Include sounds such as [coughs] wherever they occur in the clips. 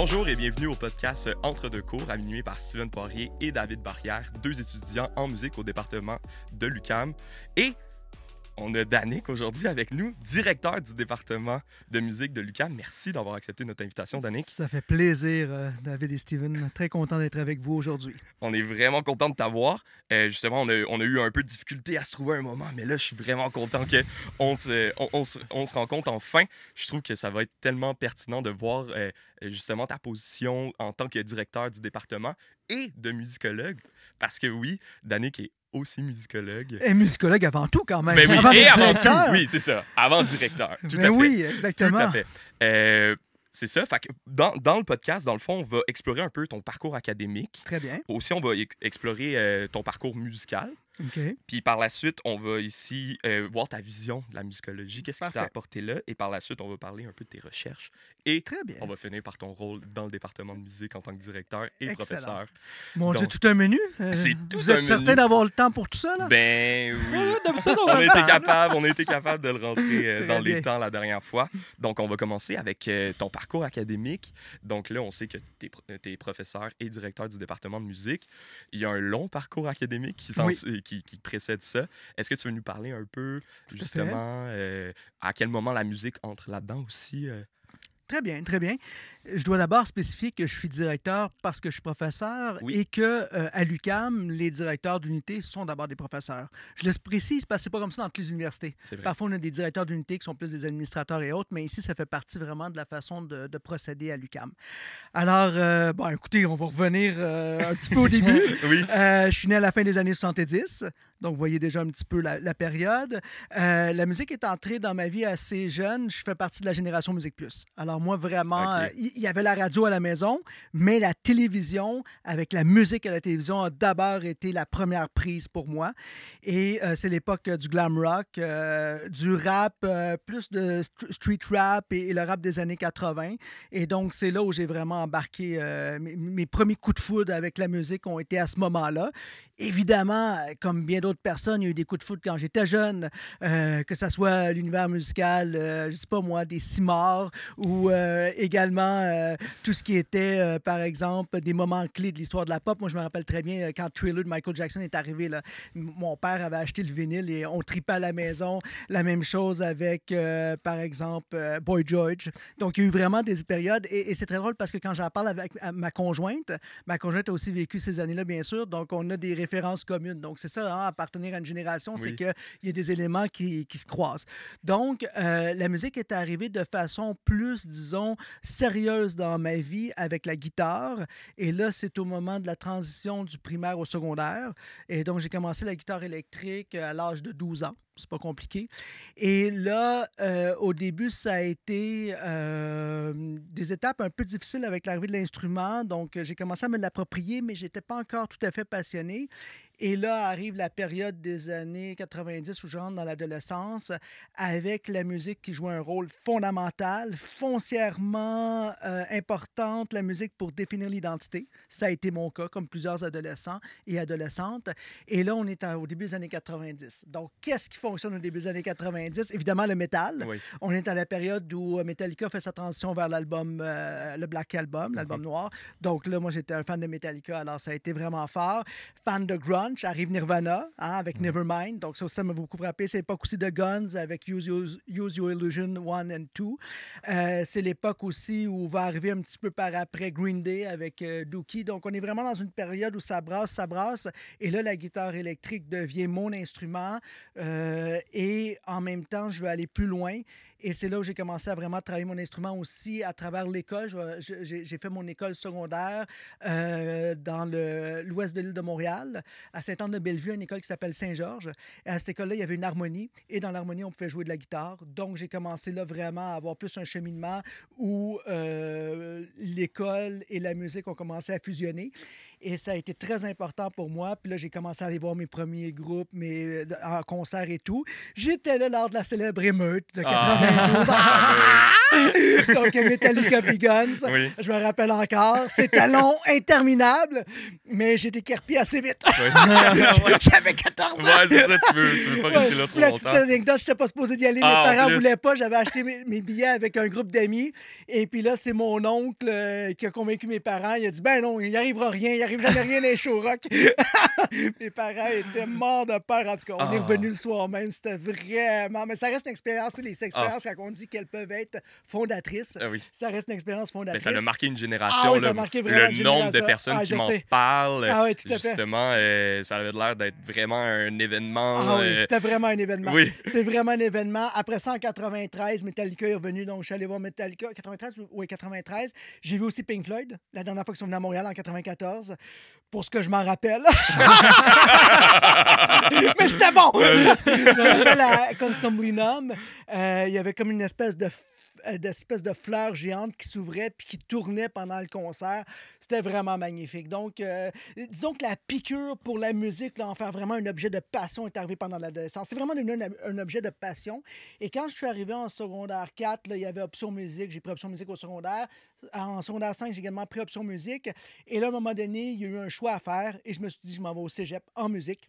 Bonjour et bienvenue au podcast Entre deux cours, animé par Steven Poirier et David Barrière, deux étudiants en musique au département de l'UCAM. Et on a Danick aujourd'hui avec nous, directeur du département de musique de l'UQAM. Merci d'avoir accepté notre invitation, Danick. Ça fait plaisir, euh, David et Steven. Très content d'être avec vous aujourd'hui. On est vraiment content de t'avoir. Euh, justement, on a, on a, eu un peu de difficulté à se trouver un moment, mais là, je suis vraiment content qu'on on, on, se, on, se rencontre enfin. Je trouve que ça va être tellement pertinent de voir euh, justement ta position en tant que directeur du département et de musicologue. Parce que oui, Danick est aussi musicologue. Et musicologue avant tout, quand même. Ben oui, avant et avant tout, oui, c'est ça. Avant directeur. [laughs] Tout ben à fait. Oui, exactement. Tout à fait. Euh, c'est ça. Fait que dans, dans, le podcast, dans le fond, on va explorer un peu ton parcours académique. Très bien. Aussi, on va explorer euh, ton parcours musical. OK. Puis par la suite, on va ici euh, voir ta vision de la musicologie, qu'est-ce qui t'a apporté là. Et par la suite, on va parler un peu de tes recherches. Et Très bien. on va finir par ton rôle dans le département de musique en tant que directeur et Excellent. professeur. Donc, Dieu, tout un menu. Euh, c'est tout Vous êtes certain d'avoir le temps pour tout ça, là? Ben oui. Voilà, d'habitude, on a été capable, on a été capable de le rentrer euh, dans les temps la dernière fois. Donc, on va commencer avec ton parcours académique. Donc là, on sait que tu es, professeur et directeur du département de musique. Il y a un long parcours académique qui, s'en- Oui. Qui, qui précède ça. Est-ce que tu veux nous parler un peu, justement, euh, à quel moment la musique entre là-dedans aussi? Très bien, très bien. Je dois d'abord spécifier que je suis directeur parce que je suis professeur Oui. et que euh, à l'UCAM, les directeurs d'unité sont d'abord des professeurs. Je le précise parce que c'est pas comme ça dans toutes les universités. Parfois, on a des directeurs d'unité qui sont plus des administrateurs et autres, mais ici, ça fait partie vraiment de la façon de, de procéder à l'UCAM. Alors, euh, bon, écoutez, on va revenir euh, un petit peu au début. [laughs] Oui. Je suis né à la fin des années 70, donc vous voyez déjà un petit peu la, la période. Euh, la musique est entrée dans ma vie assez jeune. Je fais partie de la génération Musique Plus. Alors moi, vraiment, euh, il y, avait la radio à la maison, mais la télévision, avec la musique à la télévision, a d'abord été la première prise pour moi. Et euh, c'est l'époque du glam rock, du rap, plus de st- street rap et, et le rap des années 80. Et donc, c'est là où j'ai vraiment embarqué. mes, mes premiers coups de foudre avec la musique ont été à ce moment-là. Évidemment, euh, comme bien d'autres personnes, il y a eu des coups de foudre quand j'étais jeune, euh, que ce soit l'univers musical, euh, je sais pas moi, des Simars ou euh, également tout ce qui était, par exemple, des moments clés de l'histoire de la pop. Moi, je me rappelle très bien quand Thriller de Michael Jackson est arrivé. Mon père avait acheté le vinyle et on tripait à la maison. La même chose avec, par exemple, Boy George. Donc, il y a eu vraiment des périodes. Et, c'est très drôle parce que quand j'en parle avec ma conjointe, ma conjointe a aussi vécu ces années-là, bien sûr. Donc, on a des références communes. Donc, c'est ça, hein, appartenir à une génération, c'est Oui. qu'il y a des éléments qui, qui se croisent. Donc, euh, la musique est arrivée de façon plus, disons, sérieuse dans ma vie avec la guitare. Et là, c'est au moment de la transition du primaire au secondaire. Et donc, j'ai commencé la guitare électrique à l'âge de 12 ans. C'est pas compliqué. Et là, euh, au début, ça a été euh, des étapes un peu difficiles avec l'arrivée de l'instrument. Donc, euh, j'ai commencé à me l'approprier, mais j'étais pas encore tout à fait passionné. Et là arrive la période des années 90 où je rentre dans l'adolescence avec la musique qui joue un rôle fondamental, foncièrement euh, importante, la musique pour définir l'identité. Ça a été mon cas, comme plusieurs adolescents et adolescentes. Et là, on est au début des années 90. Donc, qu'est-ce qui fonctionne au début des années 90? Évidemment, le métal. Oui. On est à la période où euh, Metallica fait sa transition vers l'album, euh, le Black Album, l'album noir. Donc là, moi, j'étais un fan de Metallica, alors ça a été vraiment fort. Fan de grunge, arrive Nirvana hein, avec Nevermind. Donc ça, aussi, ça m'a beaucoup frappé. C'est l'époque aussi de Guns avec Use, Use- Use Your Illusion 1 and 2. Euh, c'est l'époque aussi où va arriver un petit peu par après Green Day avec euh, Dookie. Donc on est vraiment dans une période où ça brasse, ça brasse. Et là, la guitare électrique devient mon instrument. Euh, et en même temps, je veux aller plus loin. Et c'est là où j'ai commencé à vraiment travailler mon instrument aussi à travers l'école. J'ai fait mon école secondaire euh, dans l'ouest de l'île de Montréal, à Saint-Anne-de-Bellevue, une école qui s'appelle Saint-Georges. Et à cette école-là, il y avait une harmonie. Et dans l'harmonie, on pouvait jouer de la guitare. Donc, j'ai commencé là vraiment à avoir plus un cheminement où euh, l'école et la musique ont commencé à fusionner. Et ça a été très important pour moi. Puis là, j'ai commencé à aller voir mes premiers groupes, mes, en concert et tout. J'étais là lors de la célèbre émeute de Ah. 92. Ah! [laughs] Donc, Metallica Guns, Oui. je me rappelle encore. C'était long, interminable, mais j'ai décarpé assez vite. [laughs] Ouais. J'avais 14 ans. Ouais, c'est ça, tu veux, tu veux pas rester là trop la petite anecdote, je n'étais pas supposé d'y aller. Ah, mes parents voulaient pas. J'avais acheté mes, mes billets avec un groupe d'amis. Et puis là, c'est mon oncle euh, qui a convaincu mes parents. Il a dit Ben non, il n'y arrivera rien. Il n'y arrive jamais rien les show rock. mes parents étaient morts de peur. En tout cas, on est Ah. revenu le soir même. C'était vraiment. Mais ça reste une expérience. Les expériences, quand on dit qu'elles peuvent être fondatrices, Ah oui. ça reste une expérience Mais fondatrice. ça a marqué une génération. Ah oui, ça là. a marqué vraiment le nombre de personnes Ah, qui m'en parlent. Ah oui, tout à fait. Justement, euh, ça avait l'air d'être vraiment un événement. Ah oui, euh, c'était vraiment un événement. oui. C'est vraiment un événement. Après ça, en 93, Metallica est revenu. Donc, je suis allé voir Metallica. 93? Oui, 93. J'ai vu aussi Pink Floyd, la dernière fois qu'ils sont venus à Montréal en 94. Pour ce que je m'en rappelle. [laughs] Mais c'était bon! je me rappelle à Constantlinum, euh, il y avait comme une espèce de euh, d'espèce de fleurs géantes qui s'ouvraient puis qui tournaient pendant le concert. C'était vraiment magnifique. Donc, euh, disons que la piqûre pour la musique, là, en faire vraiment un objet de passion est arrivée pendant l'adolescence. C'est vraiment devenu un, un objet de passion. Et quand je suis arrivé en secondaire 4, là, il y avait option musique. J'ai pris option musique au secondaire. En secondaire 5, j'ai également pris option musique. Et là, à un moment donné, il y a eu un choix à faire et je me suis dit, je m'en vais au cégep en musique.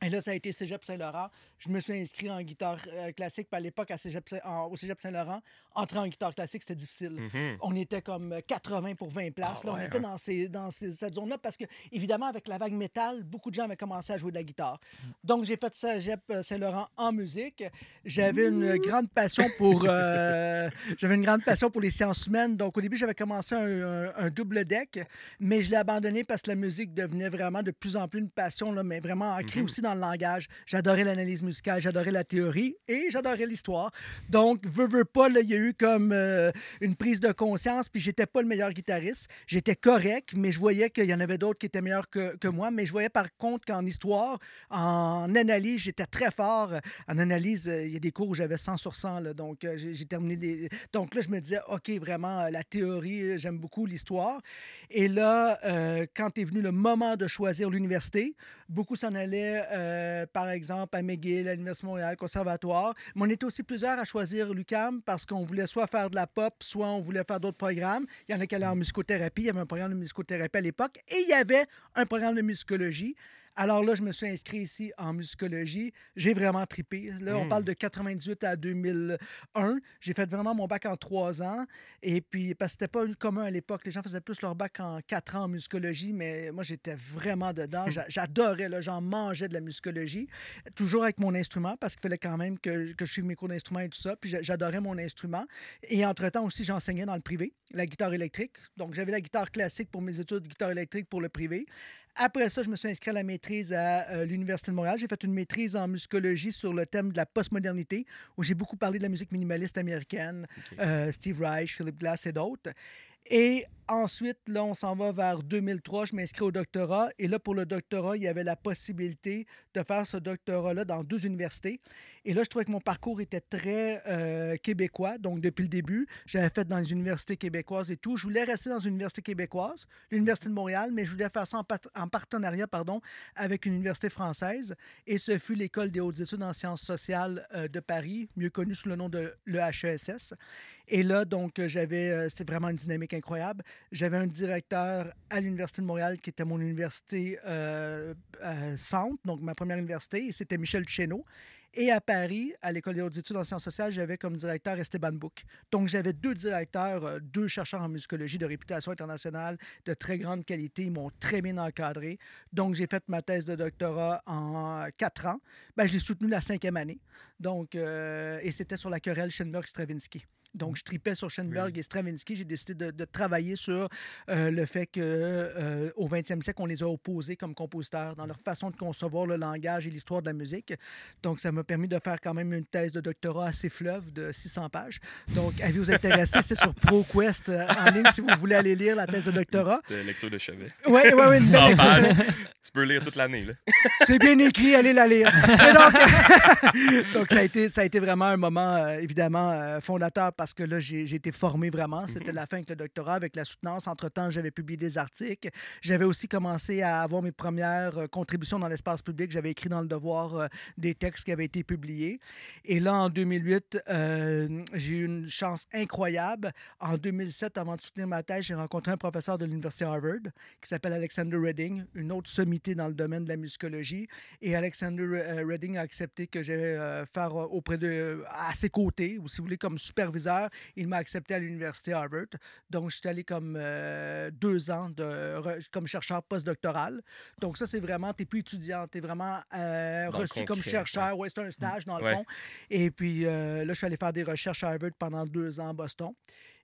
Et là, ça a été Cégep Saint-Laurent. Je me suis inscrit en guitare euh, classique. Puis à l'époque, au Cégep Saint-Laurent, entrer en guitare classique, c'était difficile. Mhm. On était comme 80 pour 20 places. Ah là. On ouais, était hein? dans, ces, dans ces- cette zone-là parce que, évidemment, avec la vague métal, beaucoup de gens avaient commencé à jouer de la guitare. Donc, j'ai fait Cégep euh, Saint-Laurent en musique. J'avais une grande passion pour... euh, [laughs] j'avais une grande passion pour les sciences humaines. Donc, au début, j'avais commencé un, un- un double deck, mais je l'ai abandonné parce que la musique devenait vraiment de plus en plus une passion, là, mais vraiment ancrée Mhm. aussi dans le langage. J'adorais l'analyse musicale, j'adorais la théorie et j'adorais l'histoire. Donc, veux, veux pas, il y a eu comme euh, une prise de conscience, puis j'étais pas le meilleur guitariste. J'étais correct, mais je voyais qu'il y en avait d'autres qui étaient meilleurs que, que moi. Mais je voyais par contre qu'en histoire, en analyse, j'étais très fort. En analyse, euh, il y a des cours où j'avais 100 sur 100. là. donc, euh, j'ai terminé des... Donc là, je me disais, OK, vraiment, la théorie, j'aime beaucoup l'histoire. Et là, quand est venu le moment de choisir l'université, beaucoup s'en allaient, euh, par exemple, à McGill, à l'Université de Montréal, Conservatoire. Mais on était aussi plusieurs à choisir l'UCAM parce qu'on voulait soit faire de la pop, soit on voulait faire d'autres programmes. Il y en a qui allaient en musicothérapie. Il y avait un programme de musicothérapie à l'époque. Et il y avait un programme de musicologie. Alors là, je me suis inscrit ici en musicologie. J'ai vraiment tripé. Là, on parle de 98 à 2001. J'ai fait vraiment mon bac en trois ans. Et puis, parce que c'était pas commun à l'époque. Les gens faisaient plus leur bac en quatre ans en musicologie, mais moi, j'étais vraiment dedans. J'a- J'adorais, là, j'en mangeais de la musicologie. Toujours avec mon instrument, parce qu'il fallait quand même que, que je suive mes cours d'instrument et tout ça. Puis j'a- j'adorais mon instrument. Et entre-temps aussi, j'enseignais dans le privé, la guitare électrique. Donc, j'avais la guitare classique pour mes études de guitare électrique pour le privé. Après ça, je me suis inscrit à la maîtrise à euh, l'Université de Montréal. J'ai fait une maîtrise en musicologie sur le thème de la postmodernité, où j'ai beaucoup parlé de la musique minimaliste américaine, euh, Steve Reich, Philip Glass et d'autres. Et ensuite, là, on s'en va vers 2003. Je m'inscris au doctorat. Et là, pour le doctorat, il y avait la possibilité de faire ce doctorat-là dans deux universités. Et là, je trouvais que mon parcours était très euh, québécois. Donc, depuis le début, j'avais fait dans les universités québécoises et tout. Je voulais rester dans une université québécoise, l'Université de Montréal, mais je voulais faire ça en, partenariat pardon, avec une université française. Et ce fut l'École des hautes études en sciences sociales euh, de Paris, mieux connue sous le nom de l'EHESS. Et là, donc, euh, j'avais, euh, c'était vraiment une dynamique incroyable. J'avais un directeur à l'Université de Montréal qui était mon université euh, euh, centre, donc ma première université, et c'était Michel Chéneau. Et à Paris, à l'École des hautes études en sciences sociales, j'avais comme directeur Esteban Book. Donc, j'avais deux directeurs, deux chercheurs en musicologie de réputation internationale, de très grande qualité. Ils m'ont très bien encadré. Donc, j'ai fait ma thèse de doctorat en quatre ans. Ben, je l'ai soutenue la cinquième année. Donc, et c'était sur la querelle Schoenberg-Stravinsky. Donc, je tripais sur Schoenberg et Stravinsky. J'ai décidé de, de travailler sur euh, le fait que euh, au 20e siècle, on les a opposés comme compositeurs dans leur façon de concevoir le langage et l'histoire de la musique. Donc, ça m'a permis de faire quand même une thèse de doctorat assez fleuve de 600 pages. Donc, avis-vous intéressés, c'est sur ProQuest euh, en ligne si vous voulez aller lire la thèse de doctorat. C'était lecture de chevet. Oui, oui, oui. 100 pages. tu peux lire toute l'année. [laughs] C'est bien écrit, allez la lire. [laughs] Donc, [laughs] donc, ça, a été, ça a été vraiment un moment, euh, évidemment, euh, fondateur parce que là, j'ai été formé vraiment. C'était Mhm. la fin avec le doctorat, avec la soutenance. Entre-temps, j'avais publié des articles. J'avais aussi commencé à avoir mes premières euh, contributions dans l'espace public. J'avais écrit dans le devoir euh, des textes qui avaient été publiés. Et là, en 2008, euh, j'ai eu une chance incroyable. En 2007, avant de soutenir ma thèse, j'ai rencontré un professeur de l'Université Harvard qui s'appelle Alexander Redding, une autre sommité dans le domaine de la musicologie. Et Alexander Redding a accepté que j'allais faire auprès de, à ses côtés, ou si vous voulez, comme superviseur. Il m'a accepté à l'Université Harvard. Donc, je suis allé comme euh, deux ans de, comme chercheur postdoctoral. Donc, ça, c'est vraiment, tu n'es plus étudiant, tu es vraiment euh, reçu comme chercheur. Ouais, c'est un stage, dans le Ouais. fond. Et puis, euh, là, je suis allé faire des recherches à Harvard pendant deux ans à Boston.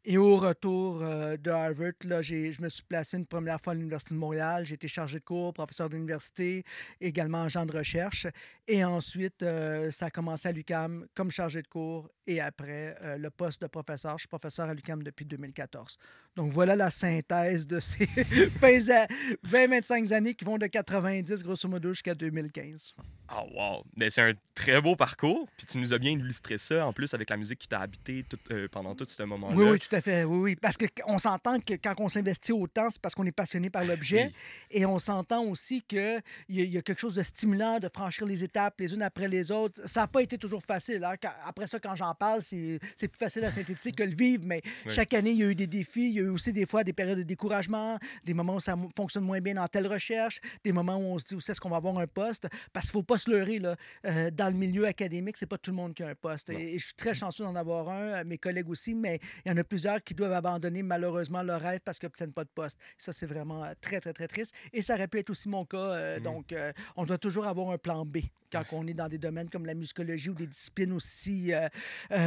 Et au retour euh, de Harvard, là, je me suis placé une première fois à l'Université de Montréal. J'ai été chargé de cours, professeur d'université, également agent de recherche. Et ensuite, euh, ça a commencé à l'UCAM comme chargé de cours. Et après, euh, le poste de professeur. Je suis professeur à l'UCAM depuis 2014. Donc voilà la synthèse de ces [laughs] 20-25 années qui vont de 90, grosso modo, jusqu'à 2015. Ah, wow! Mais c'est un très beau parcours. Puis tu nous as bien illustré ça, en plus, avec la musique qui t'a habité tout- euh, pendant tout ce moment-là. Oui, oui, tout à fait. Oui, oui. Parce qu'on s'entend que quand on s'investit autant, c'est parce qu'on est passionné par l'objet. Oui. Et on s'entend aussi qu'il y, y a quelque chose de stimulant de franchir les étapes les unes après les autres. Ça n'a pas été toujours facile. hein. Après ça, quand j'en parle, c'est c'est plus facile à synthétiser que le vivre. Mais Oui. chaque année, il y a eu des défis. Il y a eu aussi des fois des périodes de découragement, des moments où ça fonctionne moins bien dans telle recherche, des moments où on se dit aussi est-ce qu'on va avoir un poste? Parce qu'il ne faut pas se leurrer. Là. Euh, dans le milieu académique, c'est pas tout le monde qui a un poste. Et, et je suis très chanceux d'en avoir un, euh, mes collègues aussi, mais il y en a plusieurs qui doivent abandonner malheureusement leur rêve parce qu'ils n'obtiennent pas de poste. Ça, c'est vraiment euh, très, très, très triste. Et ça aurait pu être aussi mon cas. euh, Mhm. Donc, euh, on doit toujours avoir un plan B quand on est dans des domaines comme la musicologie ou des disciplines aussi,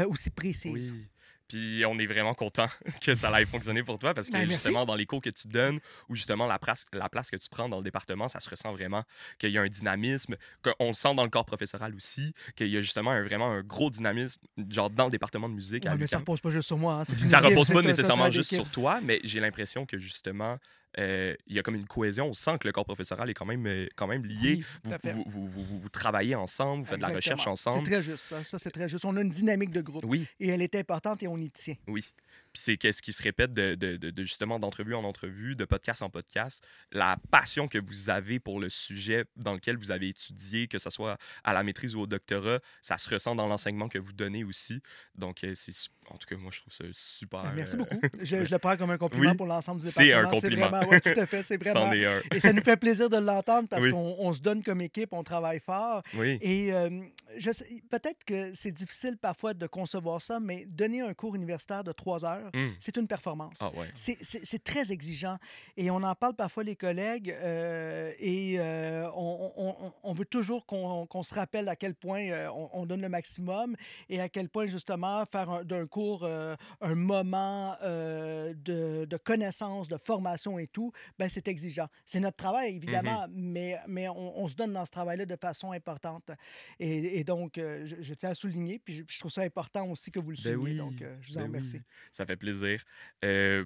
aussi précises. Oui. Puis on est vraiment content [laughs] que ça ait fonctionné pour toi parce que Ben, justement, dans les cours que tu donnes ou justement la place, la place que tu prends dans le département, ça se ressent vraiment qu'il y a un dynamisme, qu'on le sent dans le corps professoral aussi, qu'il y a justement un, vraiment un gros dynamisme, genre dans le département de musique. Ouais, mais ça repose pas juste sur moi. hein. Ça repose pas nécessairement juste sur toi, mais j'ai l'impression que justement, euh, il y a comme une cohésion. On sent que le corps professoral est quand même, euh, quand même lié. Oui, vous, travaillez ensemble, vous faites de la recherche ensemble. C'est très juste. Ça, Ça, c'est très juste. On a une dynamique de groupe Oui, et elle est importante et on y tient. oui. Puis c'est qu'est-ce qui se répète de, de- de- de justement d'entrevue en entrevue, de podcast en podcast, la passion que vous avez pour le sujet dans lequel vous avez étudié, que ce soit à la maîtrise ou au doctorat, ça se ressent dans l'enseignement que vous donnez aussi. Donc, euh, c'est en tout cas, moi, je trouve ça super. Ben, Merci euh, beaucoup. [laughs] Je, je le prends comme un compliment Oui, pour l'ensemble du c'est un département. compliment. vraiment- ouais, tout à fait. C'est [laughs] vraiment. est un. Et ça nous fait plaisir de l'entendre parce Oui. qu'on on se donne comme équipe, on travaille fort. Oui. Et euh, peut-être que c'est difficile parfois de concevoir ça, mais donner un cours universitaire de trois heures, Hum. c'est une performance. Ah ouais. C'est- très exigeant. Et on en parle parfois, les collègues, euh, et euh, on, on- on- on veut toujours qu'on se rappelle à quel point euh, on, on donne le maximum et à quel point, justement, faire un- d'un cours un moment de, de connaissance, de formation et tout, ben, c'est exigeant. C'est notre travail, évidemment, mais, mais on, se donne dans ce travail-là de façon importante. Et, et donc, je, je tiens à souligner, puis je, je trouve ça important aussi que vous le Ben souligniez. oui, donc, je vous en ben oui. remercie. Ça fait plaisir. Euh,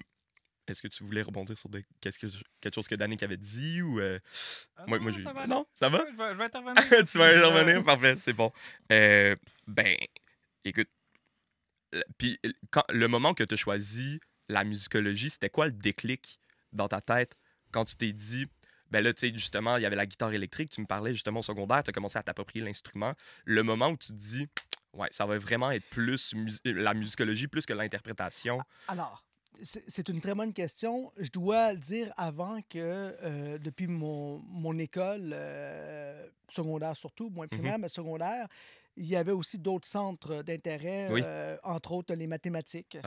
Est-ce que tu voulais rebondir sur de- qu'est-ce que quelque chose que Danick avait dit ou euh, Ah moi, non, moi ça va, non ça va? Je vais, je vais intervenir. [laughs] tu vas revenir parfait c'est bon. Euh, ben écoute puis quand le moment que tu as choisi la musicologie c'était quoi le déclic dans ta tête quand tu t'es dit ben là tu sais justement il y avait la guitare électrique tu me parlais justement au secondaire tu as commencé à t'approprier l'instrument. Le moment où tu te dis ouais ça va vraiment être plus mus- la musicologie plus que l'interprétation Alors, c'est une très bonne question. Je dois dire avant que euh, depuis mon, mon école euh, secondaire surtout, moins primaire, mais secondaire, il y avait aussi d'autres centres d'intérêt, Oui. euh, entre autres les mathématiques,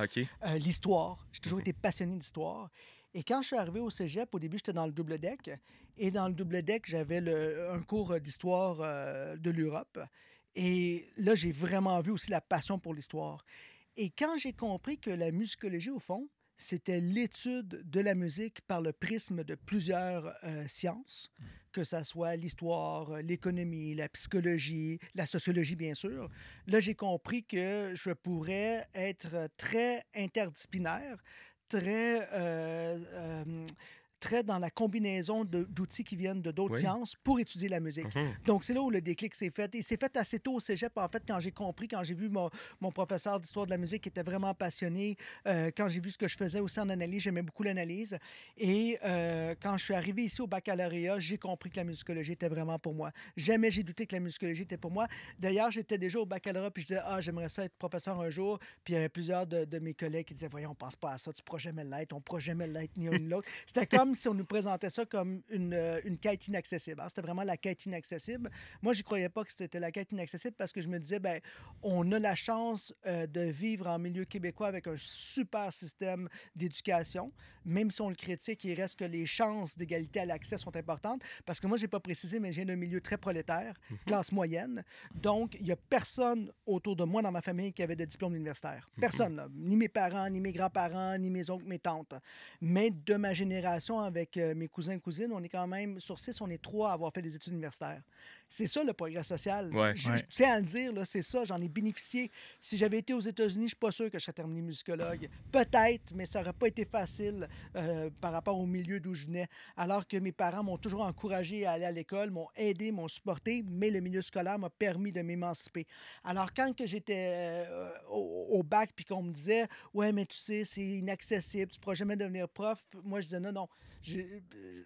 l'histoire. J'ai toujours Mhm. été passionné d'histoire. Et quand je suis arrivé au cégep, au début, j'étais dans le double deck. Et dans le double deck, j'avais un cours d'histoire de l'Europe. Et là, j'ai vraiment vu aussi la passion pour l'histoire. Et quand j'ai compris que la musicologie, au fond, c'était l'étude de la musique par le prisme de plusieurs euh, sciences, que ça soit l'histoire, euh, l'économie, la psychologie, la sociologie, bien sûr. Là, j'ai compris que je pourrais être très interdisciplinaire, très, euh, euh, très dans la combinaison d'outils qui viennent de d'autres Oui. sciences pour étudier la musique. Mhm. Donc, c'est là où le déclic s'est fait. Et c'est fait assez tôt au cégep, en fait, quand j'ai compris, quand j'ai vu mon, mon professeur d'histoire de la musique qui était vraiment passionné, euh, quand j'ai vu ce que je faisais aussi en analyse, j'aimais beaucoup l'analyse. Et euh, quand je suis arrivé ici au baccalauréat, j'ai compris que la musicologie était vraiment pour moi. Jamais j'ai douté que la musicologie était pour moi. D'ailleurs, j'étais déjà au baccalauréat, puis je disais, ah, j'aimerais ça être professeur un jour. Puis il y avait plusieurs de, de mes collègues qui disaient, voyons, on pense pas à ça, tu pourras jamais l'être, on pourra jamais l'être, ni l'un ni l'autre. C'était comme si on nous présentait ça comme une, euh, une quête inaccessible. hein. C'était vraiment la quête inaccessible. Moi, je croyais pas que c'était la quête inaccessible parce que je me disais, ben, on a la chance euh, de vivre en milieu québécois avec un super système d'éducation. Même si on le critique, il reste que les chances d'égalité à l'accès sont importantes. Parce que moi, j'ai pas précisé, mais je viens d'un milieu très prolétaire, classe moyenne. Donc, il y a personne autour de moi dans ma famille qui avait de diplôme universitaire. Personne, là. ni mes parents, ni mes grands-parents, ni mes oncles, mes tantes. Mais de ma génération, avec euh, mes cousins et cousines, on est quand même, sur six, on est trois à avoir fait des études universitaires. C'est ça le progrès social. Ouais. Je, Ouais. je tiens à le dire, c'est ça, j'en ai bénéficié. Si j'avais été aux États-Unis, je suis pas sûr que je serais terminé musicologue. Peut-être, mais ça n'aurait pas été facile euh, par rapport au milieu d'où je venais. Alors que mes parents m'ont toujours encouragé à aller à l'école, m'ont aidé, m'ont supporté, mais le milieu scolaire m'a permis de m'émanciper. Alors, quand que j'étais euh, au, au bac, puis qu'on me disait, ouais, mais tu sais, c'est inaccessible, tu ne pourras jamais devenir prof, moi, je disais, non, non. Je,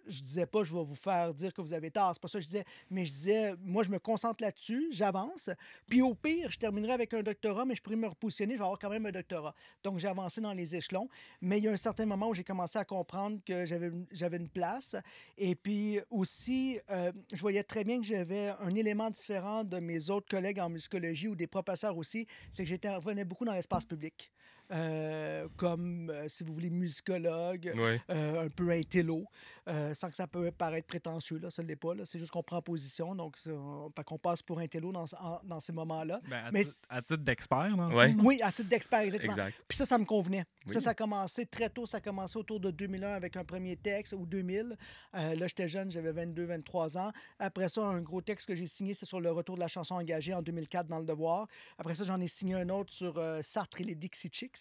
je disais pas, je vais vous faire dire que vous avez tort. C'est pas ça que je disais. Mais je disais, moi, je me concentre là-dessus, j'avance. Puis au pire, je terminerai avec un doctorat, mais je pourrais me repositionner, je vais avoir quand même un doctorat. Donc, j'ai avancé dans les échelons. Mais il y a un certain moment où j'ai commencé à comprendre que j'avais une- place. Et puis aussi, euh, je voyais très bien que j'avais un élément différent de mes autres collègues en musicologie ou des professeurs aussi, c'est que j'intervenais beaucoup dans l'espace public. Euh, comme, euh, si vous voulez, musicologue, Ouais. euh, un peu intello, euh, sans que ça peut paraître prétentieux, là, ça ne l'est pas. là. C'est juste qu'on prend position, donc on- qu'on passe pour intello dans, en- dans ces moments-là. Ben, à, Mais à titre d'expert, Ouais. Oui, à titre d'expert, exactement. Exact. Puis ça, ça me convenait. Ça, Oui. ça a commencé très tôt. Ça a commencé autour de 2001 avec un premier texte, ou 2000. Euh, là, j'étais jeune, j'avais 22, 23 ans. Après ça, un gros texte que j'ai signé, c'est sur le retour de la chanson engagée en 2004 dans Le Devoir. Après ça, j'en ai signé un autre sur euh, Sartre et les Dixie Chicks.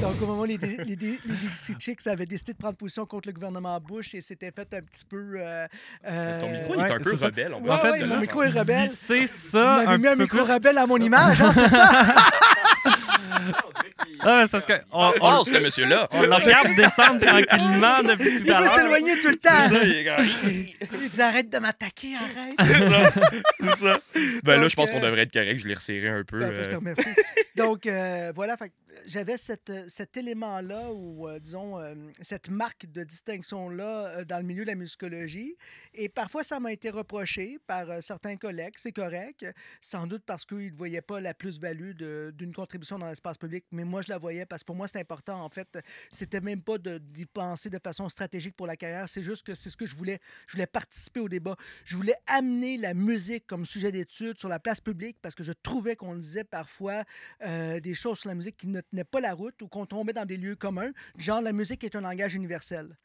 Donc, au moment où les, les, les- Chicks avaient décidé de prendre position contre le gouvernement Bush et s'était fait un petit peu... euh, euh, Ton micro, il ouais, est un peu rebelle. On Ouais, peut en fait, mon le micro est rebelle. C'est Vous ça, m'avez un mis un micro plus. rebelle à mon image, hein, c'est ça? [laughs] Ah, c'est parce que on, on- Oh, ce monsieur-là. on le regarde descendre tranquillement [laughs] depuis tout Il à veut l'heure. s'éloigner tout le temps. ça, il est Il dit arrête de m'attaquer, arrête. C'est ça. Ça. Ben là, je pense qu'on euh, devrait être correct. Je l'ai resserré un peu. Parfait, je te euh, remercie. Donc, euh, voilà, fait j'avais euh, cet élément-là, ou euh, disons, euh, cette marque de distinction-là dans le milieu de la musicologie. Et parfois, ça m'a été reproché par certains collègues. C'est correct, sans doute parce qu'ils ne voyaient pas la plus-value d'une contribution dans l'espace public. Mais moi, je la voyais parce que pour moi, c'est important. En fait, c'était même pas d'y penser de façon stratégique pour la carrière. C'est juste que c'est ce que je voulais. Je voulais participer au débat. Je voulais amener la musique comme sujet d'étude sur la place publique parce que je trouvais qu'on disait parfois des choses sur la musique qui ne tenaient pas la route ou qu'on tombait dans des lieux communs, genre la musique est un langage universel.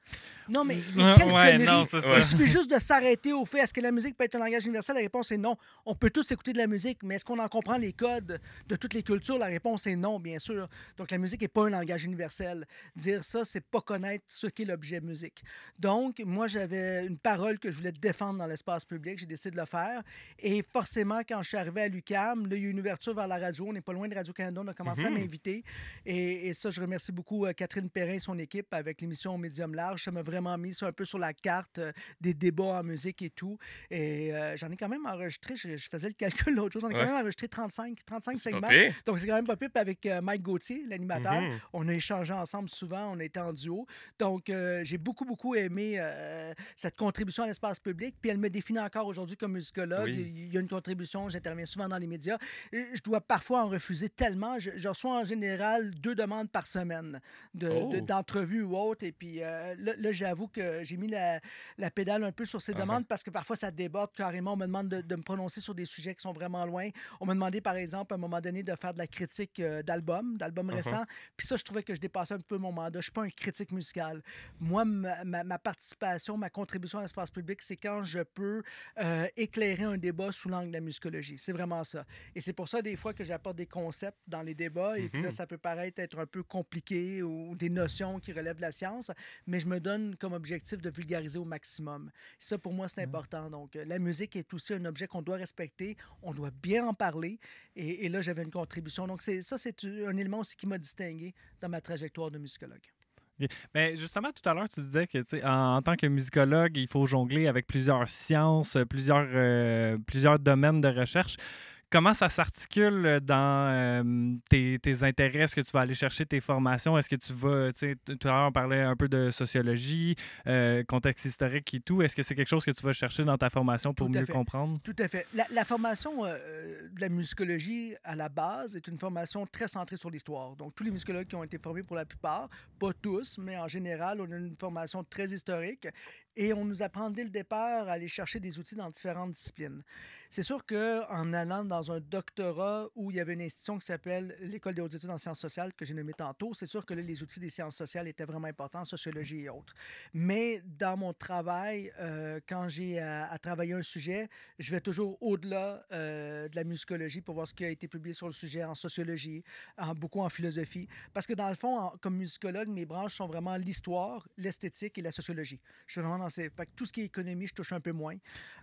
Non, mais, mais quelle ouais, non. Il suffit juste de s'arrêter au fait est-ce que la musique peut être un langage universel? La réponse est non. On peut tous écouter de la musique, mais est-ce qu'on en comprend les codes de toutes les cultures? La réponse est non, bien sûr. Donc la musique n'est pas un langage universel. Dire ça, c'est pas connaître ce qu'est l'objet musique. Donc, moi, j'avais une parole que je voulais défendre dans l'espace public. J'ai décidé de le faire. Et forcément, quand je suis arrivé à l'UCAM, là, il y a eu une ouverture vers la radio. On n'est pas loin de Radio-Canada. On a commencé à Mhm. m'inviter. Et, et ça, je remercie beaucoup euh, Catherine Perrin et son équipe avec l'émission Médium Large. Ça m'a vraiment mis ça un peu sur la carte euh, des débats en musique et tout. Et euh, j'en ai quand même enregistré, je, je faisais le [laughs] calcul l'autre jour, j'en ai Ouais. quand même enregistré 35, 35 c'est segments. Donc, c'est quand même pas. Puis avec Mike Gauthier, l'animateur, Mhm. on a échangé ensemble souvent, on était en duo. Donc, euh, j'ai beaucoup, beaucoup aimé euh, cette contribution à l'espace public. Puis elle me définit encore aujourd'hui comme musicologue. Oui. Il y a une contribution, j'interviens souvent dans les médias. Je dois parfois en refuser tellement. Je, je reçois en général deux demandes par semaine de- Oh. de- d'entrevues ou autres. Et puis euh, là, là, j'avoue que j'ai mis la, la pédale un peu sur ces Ah demandes parce que parfois ça déborde carrément. On me demande de, de me prononcer sur des sujets qui sont vraiment loin. On m'a demandé, par exemple, à un moment donné, de faire de la critique euh, d'albums, d'albums Uh-huh. récents. Puis ça, je trouvais que je dépassais un peu mon mandat. Je ne suis pas un critique musical. Moi, ma, ma- ma participation, ma contribution à l'espace public, c'est quand je peux euh, éclairer un débat sous l'angle de la musicologie. C'est vraiment ça. Et c'est pour ça, des fois, que j'apporte des concepts dans les débats. Et puis là, Mhm. Ça peut paraître être un peu compliqué ou des notions qui relèvent de la science, mais je me donne comme objectif de vulgariser au maximum. Ça, pour moi, c'est Mhm. important. Donc, euh, la musique est aussi un objet qu'on doit respecter, on doit bien en parler. Et, et là, j'avais une contribution. Donc, ça, c'est un élément aussi qui m'a distingué dans ma trajectoire de musicologue. Mais justement, tout à l'heure, tu disais que en, en tant que musicologue, il faut jongler avec plusieurs sciences, plusieurs, euh, plusieurs domaines de recherche. Comment ça s'articule dans euh, tes, tes intérêts? Est-ce que tu vas aller chercher tes formations? Est-ce que tu vas, tu sais, tout à l'heure, on parlait un peu de sociologie, euh, contexte historique et tout. Est-ce que c'est quelque chose que tu vas chercher dans ta formation pour mieux fait. comprendre? Tout à fait. La, la formation euh, de la musicologie à la base est une formation très centrée sur l'histoire. Donc, tous les musicologues qui ont été formés pour la plupart, pas tous, mais en général, on a une formation très historique et on nous apprend dès le départ à aller chercher des outils dans différentes disciplines. C'est sûr qu'en allant dans un doctorat où il y avait une institution qui s'appelle l'École des hautes études en sciences sociales, que j'ai nommé tantôt, c'est sûr que là, les outils des sciences sociales étaient vraiment importants, sociologie et autres. Mais dans mon travail, euh, quand j'ai à, à travailler un sujet, je vais toujours au-delà euh, de la musicologie pour voir ce qui a été publié sur le sujet en sociologie, beaucoup en philosophie. Parce que dans le fond, comme musicologue, mes branches sont vraiment l'histoire, l'esthétique et la sociologie. Je suis vraiment Fait que tout ce qui est économie, je touche un peu moins.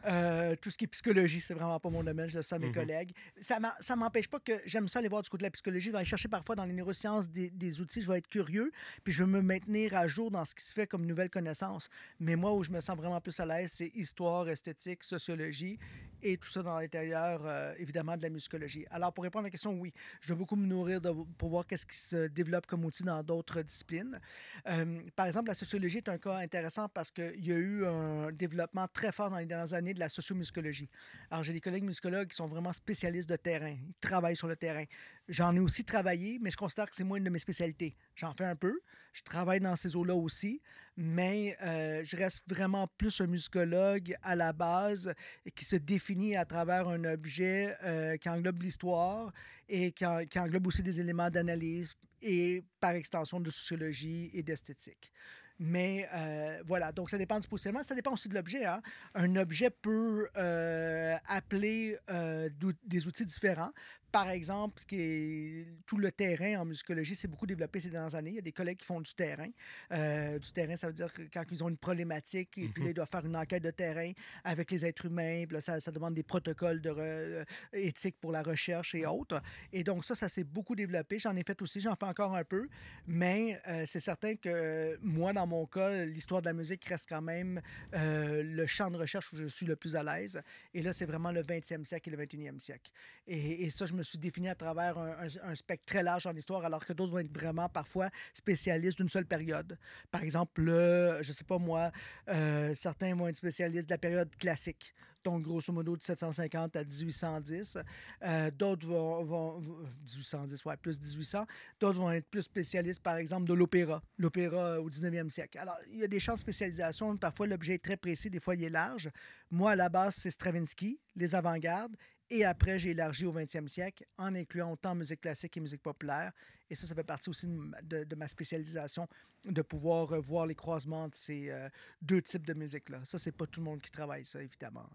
Euh, tout ce qui est psychologie, c'est vraiment pas mon domaine, je le sais à mes Mhm. collègues. Ça ça m'empêche pas que j'aime ça aller voir du côté de la psychologie. Je vais aller chercher parfois dans les neurosciences des, des outils, je vais être curieux, puis je veux me maintenir à jour dans ce qui se fait comme nouvelle connaissance. Mais moi, où je me sens vraiment plus à l'aise, c'est histoire, esthétique, sociologie et tout ça dans l'intérieur, euh, évidemment, de la musicologie. Alors, pour répondre à la question, oui, je dois beaucoup me nourrir de- pour voir qu'est-ce qui se développe comme outil dans d'autres disciplines. Euh, par exemple, la sociologie est un cas intéressant parce qu'il y a eu un développement très fort dans les dernières années de la sociomusicologie. Alors, j'ai des collègues musicologues qui sont vraiment spécialistes de terrain. Ils travaillent sur le terrain. J'en ai aussi travaillé, mais je considère que c'est moins une de mes spécialités. J'en fais un peu. Je travaille dans ces eaux-là aussi, mais euh, je reste vraiment plus un musicologue à la base qui se définit à travers un objet euh, qui englobe l'histoire et qui englobe aussi des éléments d'analyse et par extension de sociologie et d'esthétique. Mais euh, voilà, donc ça dépend du positionnement, ça dépend aussi de l'objet. hein. Un objet peut euh, appeler euh, des outils différents. Par exemple, ce qui est tout le terrain en musicologie, c'est beaucoup développé ces dernières années. Il y a des collègues qui font du terrain. Euh, du terrain, ça veut dire que quand ils ont une problématique et puis Mhm. là, ils doivent faire une enquête de terrain avec les êtres humains. Puis là, ça, ça demande des protocoles de re- euh, éthiques pour la recherche et autres. Et donc ça, ça s'est beaucoup développé. J'en ai fait aussi, j'en fais encore un peu. Mais euh, c'est certain que moi, dans mon cas, l'histoire de la musique reste quand même euh, le champ de recherche où je suis le plus à l'aise. Et là, c'est vraiment le 20e siècle et le 21e siècle. Et, et ça, je me suis défini à travers un, spectre très large en histoire, alors que d'autres vont être vraiment parfois spécialistes d'une seule période. Par exemple, le, je sais pas moi, euh, certains vont être spécialistes de la période classique. Donc, grosso modo, de 1750 à 1810. Euh, d'autres vont- vont- 1810, ouais, plus 1800. D'autres vont être plus spécialistes, par exemple, de l'opéra. L'opéra au 19e siècle. Alors, il y a des champs de spécialisation. Parfois, l'objet est très précis, des fois, il est large. Moi, à la base, c'est Stravinsky, les avant-gardes. Et après, j'ai élargi au 20e siècle en incluant autant musique classique et musique populaire. Et ça, ça fait partie aussi de, de- ma spécialisation, de pouvoir euh, voir les croisements de ces euh, deux types de musique-là. Ça, c'est pas tout le monde qui travaille ça, évidemment.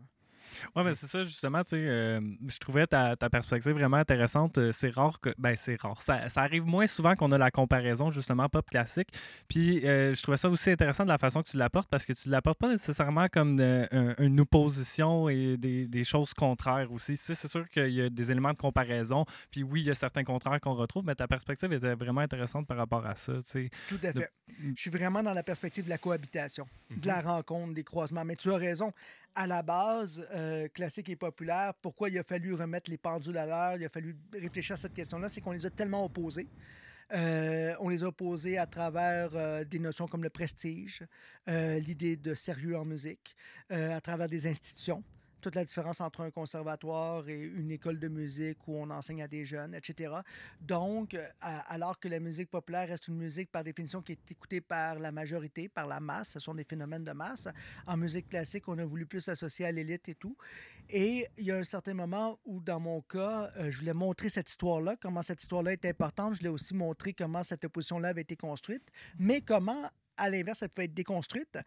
Oui, mais c'est ça, justement, tu sais, euh, je trouvais ta, ta perspective vraiment intéressante. Euh, C'est rare que, ben c'est rare, ça, ça arrive moins souvent qu'on a la comparaison, justement, pop classique. Puis, euh, je trouvais ça aussi intéressant de la façon que tu l'apportes, parce que tu l'apportes pas nécessairement comme euh, un- une opposition et des, des choses contraires aussi. Tu sais, c'est sûr qu'il y a des éléments de comparaison, puis oui, il y a certains contraires qu'on retrouve, mais ta perspective était vraiment intéressante par rapport à ça, tu sais. Tout à De- fait. Je suis vraiment dans la perspective de la cohabitation, de la rencontre, des croisements. Mais tu as raison. À la base, euh, classique et populaire, pourquoi il a fallu remettre les pendules à l'heure, il a fallu réfléchir à cette question-là, c'est qu'on les a tellement opposés. Euh, on les a opposés à travers euh, des notions comme le prestige, l'idée de sérieux en musique, à travers des institutions. Toute la différence entre un conservatoire et une école de musique où on enseigne à des jeunes, etc. Donc, alors que la musique populaire reste une musique par définition qui est écoutée par la majorité, par la masse, ce sont des phénomènes de masse. En musique classique, on a voulu plus s'associer à l'élite et tout. Et il y a un certain moment où, dans mon cas, euh, je voulais montrer cette histoire-là, comment cette histoire-là est importante. Je voulais aussi montrer comment cette opposition-là avait été construite, mais comment, à l'inverse, elle pouvait être déconstruite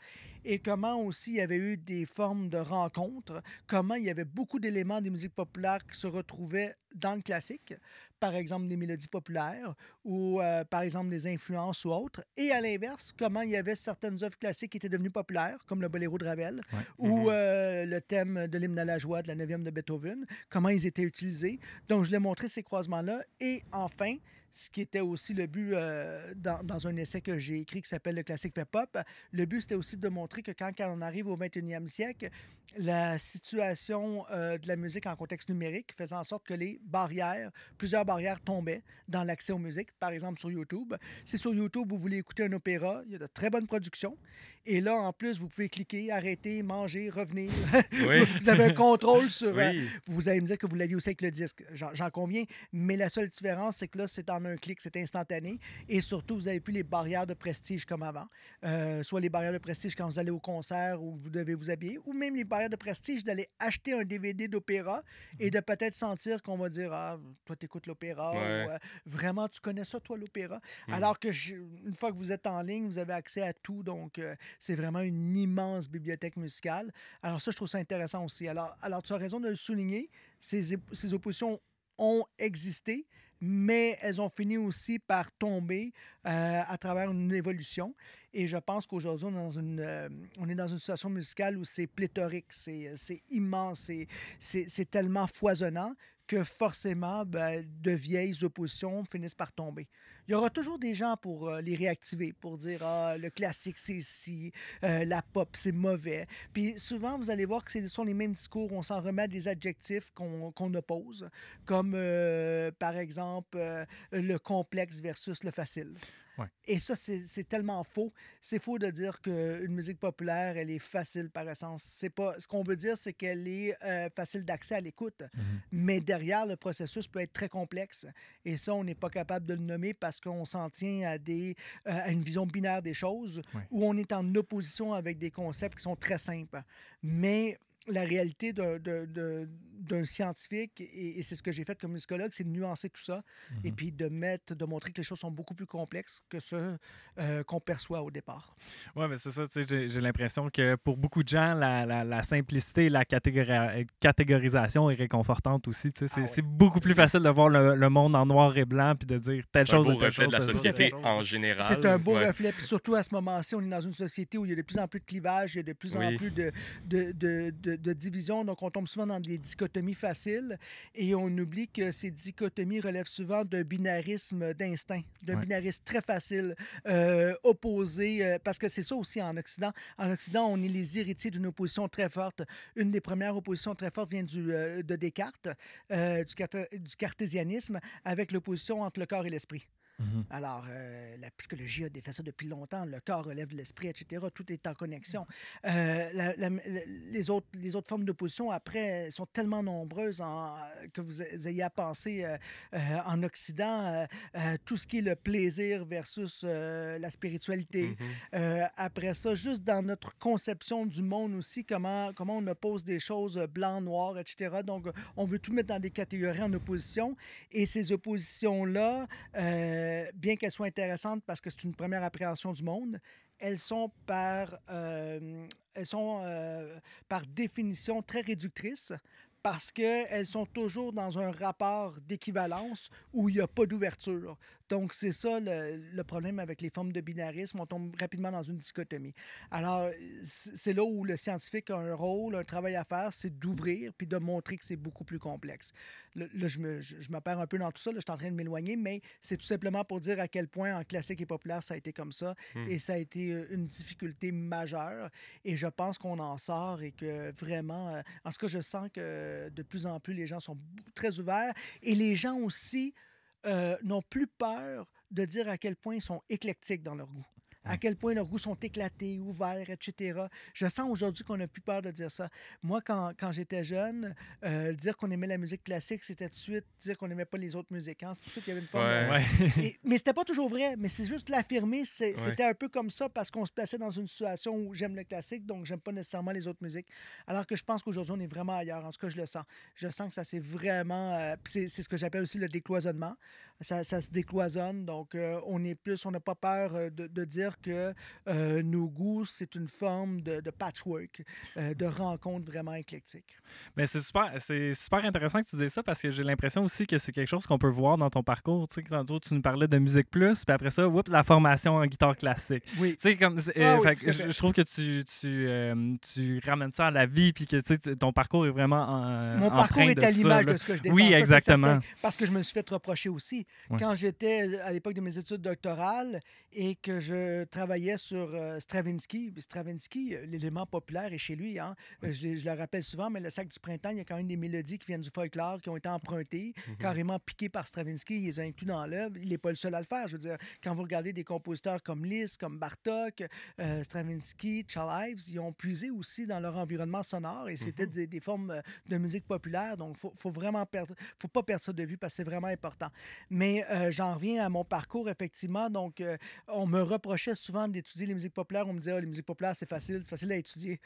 et comment aussi il y avait eu des formes de rencontres, comment il y avait beaucoup d'éléments des musiques populaires qui se retrouvaient dans le classique par exemple, des mélodies populaires ou, euh, par exemple, des influences ou autres. Et à l'inverse, comment il y avait certaines œuvres classiques qui étaient devenues populaires, comme le Boléro de Ravel ou Mhm. euh, le thème de l'hymne à la joie de la 9e de Beethoven, comment ils étaient utilisés. Donc, je l'ai montré ces croisements-là. Et enfin, ce qui était aussi le but euh, dans, un essai que j'ai écrit qui s'appelle Le classique fait pop, le but c'était aussi de montrer que quand, quand on arrive au 21e siècle, la situation euh, de la musique en contexte numérique faisait en sorte que les barrières, plusieurs barrières tombaient dans l'accès aux musiques, par exemple sur YouTube. Si sur YouTube vous voulez écouter un opéra, il y a de très bonnes productions. Et là, en plus, vous pouvez cliquer, arrêter, manger, revenir. [laughs] Oui. vous avez un contrôle [laughs] sur, euh, vous allez me dire que vous l'aviez aussi avec le disque. J'en conviens. Mais la seule différence, c'est que là, c'est en un clic, c'est instantané. Et surtout, vous n'avez plus les barrières de prestige comme avant. Euh, soit les barrières de prestige quand vous allez au concert où vous devez vous habiller, ou même les barrières de prestige d'aller acheter un DVD d'opéra et de peut-être sentir qu'on va dire Ah, toi, t'écoutes l'opéra. Ouais. euh, Vraiment, tu connais ça, toi, l'opéra? Mhm. Alors que je- une fois que vous êtes en ligne, vous avez accès à tout. Donc, c'est vraiment une immense bibliothèque musicale. Alors ça, je trouve ça intéressant aussi. Alors, alors tu as raison de le souligner. Ces, ces oppositions ont existé, mais elles ont fini aussi par tomber euh, à travers une évolution. Et je pense qu'aujourd'hui, on, est dans une, euh, on est dans une situation musicale où c'est pléthorique, c'est c'est immense, c'est tellement foisonnant que forcément, ben, de vieilles oppositions finissent par tomber. Il y aura toujours des gens pour euh, les réactiver, pour dire ah, le classique c'est ci, euh, la pop c'est mauvais. Puis souvent, vous allez voir que ce sont les mêmes discours, on s'en remet à des adjectifs qu'on oppose, comme euh, par exemple le complexe versus le facile. Ouais. Et ça, c'est tellement faux. C'est faux de dire qu'une musique populaire, elle est facile par essence. C'est pas. Ce qu'on veut dire, c'est qu'elle est euh, facile d'accès à l'écoute. Mais derrière, le processus peut être très complexe. Et ça, on n'est pas capable de le nommer parce qu'on s'en tient à, des, euh, à une vision binaire des choses Ouais. où on est en opposition avec des concepts qui sont très simples. Mais la réalité d'un- scientifique, et, et c'est ce que j'ai fait comme musicologue, c'est de nuancer tout ça et Mhm. puis de mettre, de montrer que les choses sont beaucoup plus complexes que ce euh, qu'on perçoit au départ. Oui, mais c'est ça, tu sais, j'ai- l'impression que pour beaucoup de gens, la, la- la simplicité et la catégori- catégorisation est réconfortante aussi. tu sais. C'est Ah ouais. beaucoup plus facile de voir le, le monde en noir et blanc puis de dire telle C'est un chose beau reflet chose. de la chose, société chose. en général. C'est un beau Ouais. reflet. Puis surtout à ce moment-ci, on est dans une société où il y a de plus en plus de clivages, il y a de plus en Oui. plus de, de, de, de- de divisions. Donc, on tombe souvent dans des dichotomies faciles et on oublie que ces dichotomies relèvent souvent d'un binarisme d'instinct, d'un Ouais. binarisme très facile, euh, opposé. euh, parce que c'est ça aussi en Occident. En Occident, on est les héritiers d'une opposition très forte. Une des premières oppositions très fortes vient du, euh, de Descartes, du cartésianisme, avec l'opposition entre le corps et l'esprit. Mhm. Alors, euh, la psychologie a défait ça depuis longtemps. Le corps relève de l'esprit, etc. Tout est en connexion. Euh, la- la- la- les, autres, les autres formes d'opposition, après, sont tellement nombreuses en- que vous ayez à penser euh, euh, en Occident, euh, euh, tout ce qui est le plaisir versus euh, la spiritualité. Mhm. Euh, après ça, juste dans notre conception du monde aussi, comment, comment on oppose des choses euh, blanc, noir, etc. Donc, euh, on veut tout mettre dans des catégories en opposition. Et ces oppositions-là, euh, bien qu'elles soient intéressantes parce que c'est une première appréhension du monde, elles sont par, euh, euh, par définition très réductrices parce qu'elles sont toujours dans un rapport d'équivalence où il n'y a pas d'ouverture. Donc, c'est ça le, le problème avec les formes de binarisme. On tombe rapidement dans une dichotomie. Alors, c'est là où le scientifique a un rôle, un travail à faire, c'est d'ouvrir puis de montrer que c'est beaucoup plus complexe. Là, là, je me, je, je me perds un peu dans tout ça, là, je suis en train de m'éloigner, mais c'est tout simplement pour dire à quel point en classique et populaire, ça a été comme ça. Hmm. Et ça a été euh, une difficulté majeure. Et je pense qu'on en sort et que vraiment, euh, en tout cas, je sens que de plus en plus, les gens sont très ouverts. Et les gens aussi euh, n'ont plus peur de dire à quel point ils sont éclectiques dans leur goût. À Ouais. quel point leurs goûts sont éclatés, ouverts, etc. Je sens aujourd'hui qu'on n'a plus peur de dire ça. Moi, quand, quand j'étais jeune, euh, dire qu'on aimait la musique classique, c'était tout de suite dire qu'on n'aimait pas les autres musiques. hein. C'est tout de suite qu'il y avait une forme de- Ouais. Ouais. et- mais c'était pas toujours vrai, mais c'est juste l'affirmer. Ouais. C'était un peu comme ça parce qu'on se plaçait dans une situation où j'aime le classique, donc j'aime pas nécessairement les autres musiques. Alors que je pense qu'aujourd'hui, on est vraiment ailleurs. En tout cas, je le sens. Je sens que ça c'est vraiment. euh, c'est ce que j'appelle aussi le décloisonnement. Ça, ça se décloisonne, donc euh, on est plus, on n'a pas peur de, de dire dire que euh, nos goûts, c'est une forme de, de patchwork, euh, de rencontre vraiment éclectique. Mais c'est super, c'est super intéressant que tu dises ça parce que j'ai l'impression aussi que c'est quelque chose qu'on peut voir dans ton parcours. Tu sais, tantôt, tu nous parlais de musique plus, puis après ça, whoop, la formation en guitare classique. Oui. Tu sais, comme, euh, Ah oui, fait je, trouve que tu, tu, tu ramènes ça à la vie, puis que tu sais, ton parcours est vraiment en, Mon parcours est à l'image de ce que je défends. Oui, exactement. parce que je me suis fait reprocher aussi. Quand j'étais à l'époque de mes études doctorales et que je travaillais sur euh, Stravinsky, Stravinsky, euh, l'élément populaire est chez lui. Hein? Euh, Je, je le rappelle souvent, mais le sac du printemps, il y a quand même des mélodies qui viennent du folklore, qui ont été empruntées, Mhm. carrément piquées par Stravinsky. Il les a inclus dans l'œuvre. Il n'est pas le seul à le faire. Je veux dire, quand vous regardez des compositeurs comme Liszt, comme Bartok, euh, Stravinsky, Charles Ives, ils ont puisé aussi dans leur environnement sonore et c'était Mhm. des, des formes euh, de musique populaire. Donc, il faut, faut vraiment perdre, faut pas perdre ça de vue parce que c'est vraiment important. Mais euh, j'en reviens à mon parcours, effectivement. Donc, euh, on me reprochait souvent d'étudier les musiques populaires. On me disait, Ah, les musiques populaires, c'est facile, c'est facile à étudier.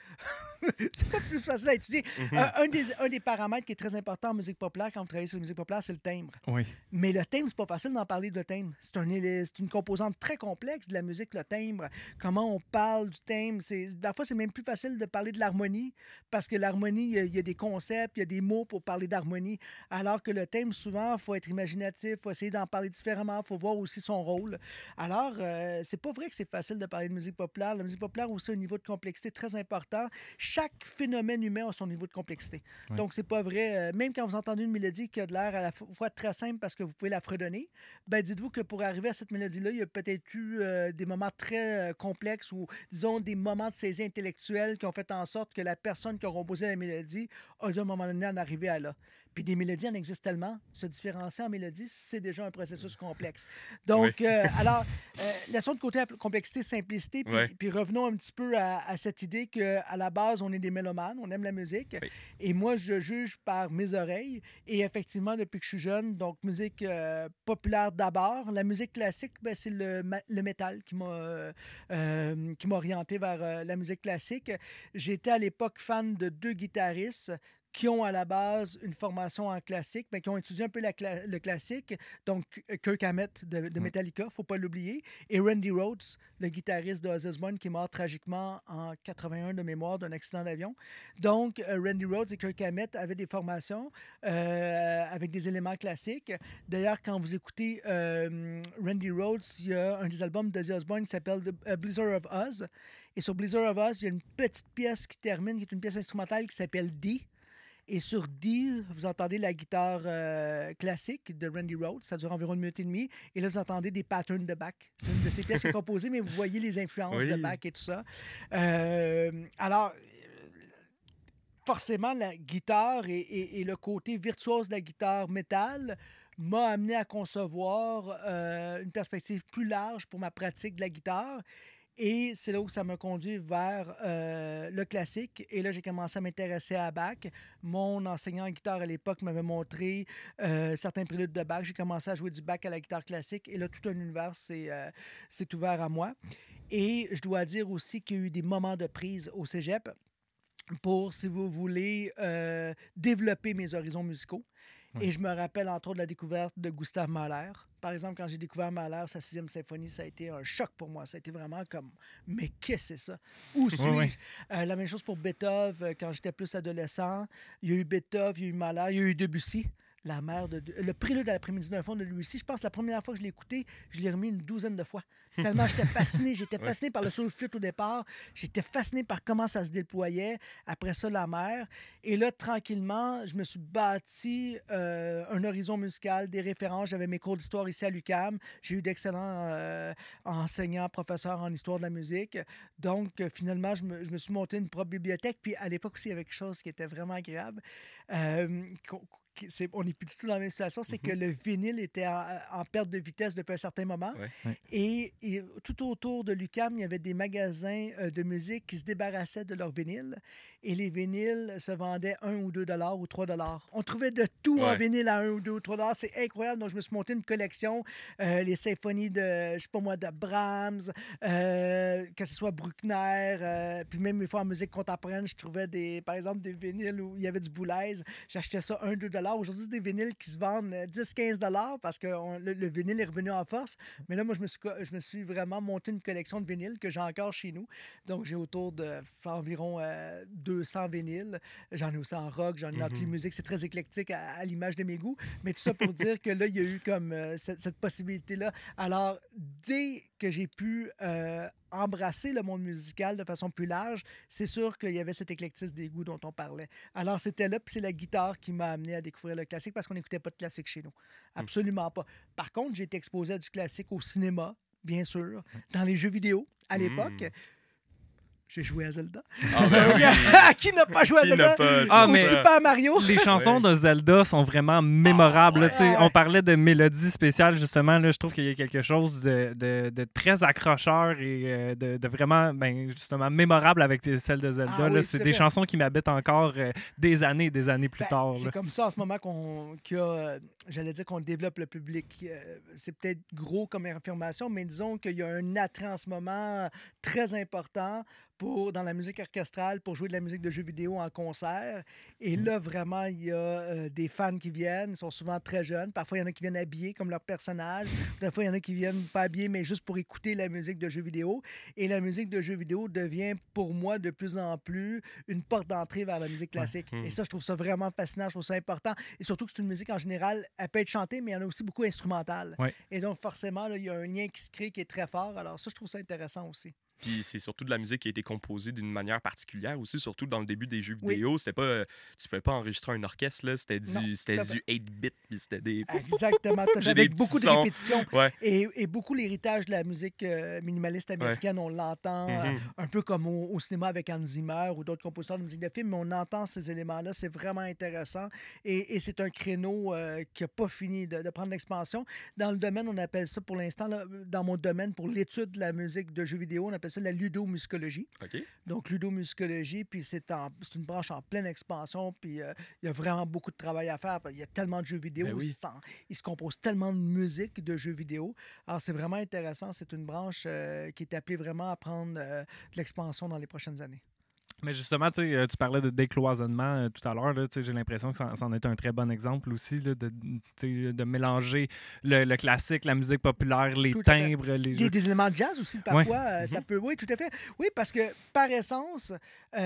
[laughs] c'est pas plus facile à étudier. Mhm. Un- un, des, un des paramètres qui est très important en musique populaire quand vous travaillez sur la musique populaire, c'est le timbre. Oui. Mais le thème, c'est pas facile d'en parler de thème. C'est un, une composante très complexe de la musique, le timbre. Comment on parle du. C'est, parfois, c'est même plus facile de parler de l'harmonie parce que l'harmonie, il y a- il y, a des concepts, il y a des mots pour parler d'harmonie. Alors que le thème, souvent, il faut être imaginatif, il faut essayer d'en parler différemment, il faut voir aussi son rôle. Alors, euh, c'est pas vrai que c'est facile de parler de musique populaire. La musique populaire a aussi un niveau de complexité très important. Chaque phénomène humain a son niveau de complexité. Ouais. Donc, c'est pas vrai. euh, même quand vous entendez une mélodie qui a de l'air à la fois très simple parce que vous pouvez la fredonner, ben dites-vous que pour arriver à cette mélodie-là, il y a peut-être eu euh, des moments très euh, complexes ou, disons, des moments de saisie intellectuelle qui ont fait en sorte que la personne qui a composé la mélodie a dû à un moment donné en arriver à là. Puis des mélodies en existent tellement. Se différencier en mélodie, c'est déjà un processus complexe. Donc, euh, alors, [laughs] euh, laissons de côté la complexité, simplicité, puis, revenons un petit peu à, à cette idée qu'à la base, on est des mélomanes, on aime la musique. Oui. Et moi, je juge par mes oreilles. Et effectivement, depuis que je suis jeune, donc musique euh, populaire d'abord. La musique classique, ben, c'est le, le métal qui m'a qui m'a orienté vers la musique classique. J'étais à l'époque fan de deux guitaristes qui ont à la base une formation en classique, mais qui ont étudié un peu la cla- le classique. Donc, Kirk Hammett de, de Mm. Metallica, faut pas l'oublier, et Randy Rhodes, le guitariste de Ozzy Osbourne, qui est mort tragiquement en 81 de mémoire d'un accident d'avion. Donc, euh, Randy Rhodes et Kirk Hammett avaient des formations euh, avec des éléments classiques. D'ailleurs, quand vous écoutez euh, Randy Rhodes, il y a un des albums d'Ozzy Osbourne qui s'appelle Blizzard of Oz. Et sur Blizzard of Oz, il y a une petite pièce qui termine, qui est une pièce instrumentale qui s'appelle D. Et sur D, vous entendez la guitare euh, classique de Randy Rhodes. Ça dure environ une minute et demie. Et là, vous entendez des patterns de Bach. C'est une de ces pièces qui est composée, mais vous voyez les influences de. Bach et tout ça. Euh, alors, forcément, la guitare et, et- et le côté virtuose de la guitare métal m'a amené à concevoir euh, une perspective plus large pour ma pratique de la guitare. Et c'est là où ça m'a conduit vers euh, le classique. Et là, j'ai commencé à m'intéresser à Bach. Mon enseignant en guitare à l'époque m'avait montré euh, certains préludes de Bach. J'ai commencé à jouer du Bach à la guitare classique. Et là, tout un univers s'est euh, ouvert à moi. Et je dois dire aussi qu'il y a eu des moments de prise au cégep pour, si vous voulez, euh, développer mes horizons musicaux. Ouais. Et je me rappelle entre autres de la découverte de Gustave Mahler. Par exemple, quand j'ai découvert Mahler, sa sixième symphonie, ça a été un choc pour moi. Ça a été vraiment comme, mais qu'est-ce que c'est ça? Où suis-je? Euh, la même chose pour Beethoven, euh, quand j'étais plus adolescent. Il y a eu Beethoven, il y a eu Mahler, il y a eu Debussy. La mère de... Le prélude à l'après-midi d'un fond de Debussy, je pense que la première fois que je l'ai écouté, je l'ai remis une douzaine de fois. [laughs] Tellement j'étais fasciné. J'étais fasciné par le solo flûte au départ. J'étais fasciné par comment ça se déployait. Après ça, la mer. Et là, tranquillement, je me suis bâti euh, un horizon musical, des références. J'avais mes cours d'histoire ici à l'UCAM. J'ai eu d'excellents euh, enseignants, professeurs en histoire de la musique. Donc, euh, finalement, je me, je me suis monté une propre bibliothèque. Puis à l'époque aussi, il y avait quelque chose qui était vraiment agréable. On n'est plus du tout dans la même situation, c'est que le vinyle était en, en perte de vitesse depuis un certain moment. Ouais. Ouais. Et, et tout autour de l'UCAM, il y avait des magasins euh, de musique qui se débarrassaient de leurs vinyles. Et les vinyles se vendaient 1 ou 2 dollars ou 3 dollars. On trouvait de tout en Ouais. vinyle à 1 ou 2 ou 3 dollars. C'est incroyable. Donc, je me suis monté une collection, euh, les symphonies de, je sais pas moi, de Brahms, euh, que ce soit Bruckner, euh, puis même des fois en musique contemporaine, je trouvais des, par exemple des vinyles où il y avait du Boulez. J'achetais ça 1-2 Aujourd'hui, c'est des vinyles qui se vendent 10-15 parce que le, le, vinyle est revenu en force. Mais là, moi, je me suis, je me suis vraiment monté une collection de vinyles que j'ai encore chez nous. Donc, j'ai autour de environ 200 vinyles. J'en ai aussi en rock, j'en ai en clé musique. C'est très éclectique à, l'image de mes goûts. Mais tout ça pour [laughs] dire que là, il y a eu comme cette, cette possibilité-là. Alors, dès que j'ai pu embrasser le monde musical de façon plus large, c'est sûr qu'il y avait cet éclectisme des goûts dont on parlait. Alors, c'était là, puis c'est la guitare qui m'a amené à découvrir le classique parce qu'on n'écoutait pas de classique chez nous. Mmh. Absolument pas. Par contre, j'ai été exposé à du classique au cinéma, bien sûr, mmh. dans les jeux vidéo à l'époque. Mmh. J'ai joué à Zelda. Ah ben [laughs] qui n'a pas joué à Zelda? ah, mais Super Mario? Les chansons de Zelda sont vraiment mémorables. Ah, on parlait de mélodies spéciales, justement. Là, je trouve qu'il y a quelque chose de, de, très accrocheur et euh, de, de, vraiment, ben, justement, mémorable avec celles de Zelda. Ah c'est des chansons qui m'habitent encore euh, des années des années plus ben, tard. C'est comme ça en ce moment qu'on, euh, j'allais dire qu'on développe le public. c'est peut-être gros comme affirmation, mais disons qu'il y a un attrait en ce moment très important pour, dans la musique orchestrale pour jouer de la musique de jeux vidéo en concert. Et mmh. là, vraiment, il y a euh, des fans qui viennent. Ils sont souvent très jeunes. Parfois, il y en a qui viennent habillés comme leur personnage. [laughs] Parfois, il y en a qui viennent pas habillés, mais juste pour écouter la musique de jeux vidéo. Et la musique de jeux vidéo devient, pour moi, de plus en plus une porte d'entrée vers la musique classique. Et mmh. ça, je trouve ça vraiment fascinant. Je trouve ça important. Et surtout que c'est une musique, en général, elle peut être chantée, mais il y en a aussi beaucoup instrumentale. Et donc, forcément, là, il y a un lien qui se crée qui est très fort. Alors ça, je trouve ça intéressant aussi. Puis c'est surtout de la musique qui a été composée d'une manière particulière aussi, surtout dans le début des jeux vidéo. C'était pas, euh, tu pouvais pas enregistrer un orchestre, là. C'était du, du 8-bit, puis c'était des. Exactement, [laughs] avec beaucoup de répétitions. Et, et, beaucoup l'héritage de la musique euh, minimaliste américaine, on l'entend euh, mm-hmm. un peu comme au, cinéma avec Hans Zimmer ou d'autres compositeurs de musique de film, mais on entend ces éléments-là. C'est vraiment intéressant. Et, et c'est un créneau qui n'a pas fini de, de prendre l'expansion. Dans le domaine, on appelle ça pour l'instant, dans mon domaine, pour l'étude de la musique de jeux vidéo, on appelle c'est la ludomuscologie. Donc, ludomuscologie, puis c'est une branche en pleine expansion, puis euh, il y a vraiment beaucoup de travail à faire. Il y a tellement de jeux vidéo, ben il se compose tellement de musique de jeux vidéo. Alors, c'est vraiment intéressant. C'est une branche euh, qui est appelée vraiment à prendre euh, de l'expansion dans les prochaines années. Mais justement, euh, tu parlais de décloisonnement euh, tout à l'heure. J'ai l'impression que ça, en est un très bon exemple aussi, de, de, mélanger le, classique, la musique populaire, les timbres. Les Il y a des éléments de jazz aussi, parfois. Euh, ça mhm. peut, oui, tout à fait. Oui, parce que par essence,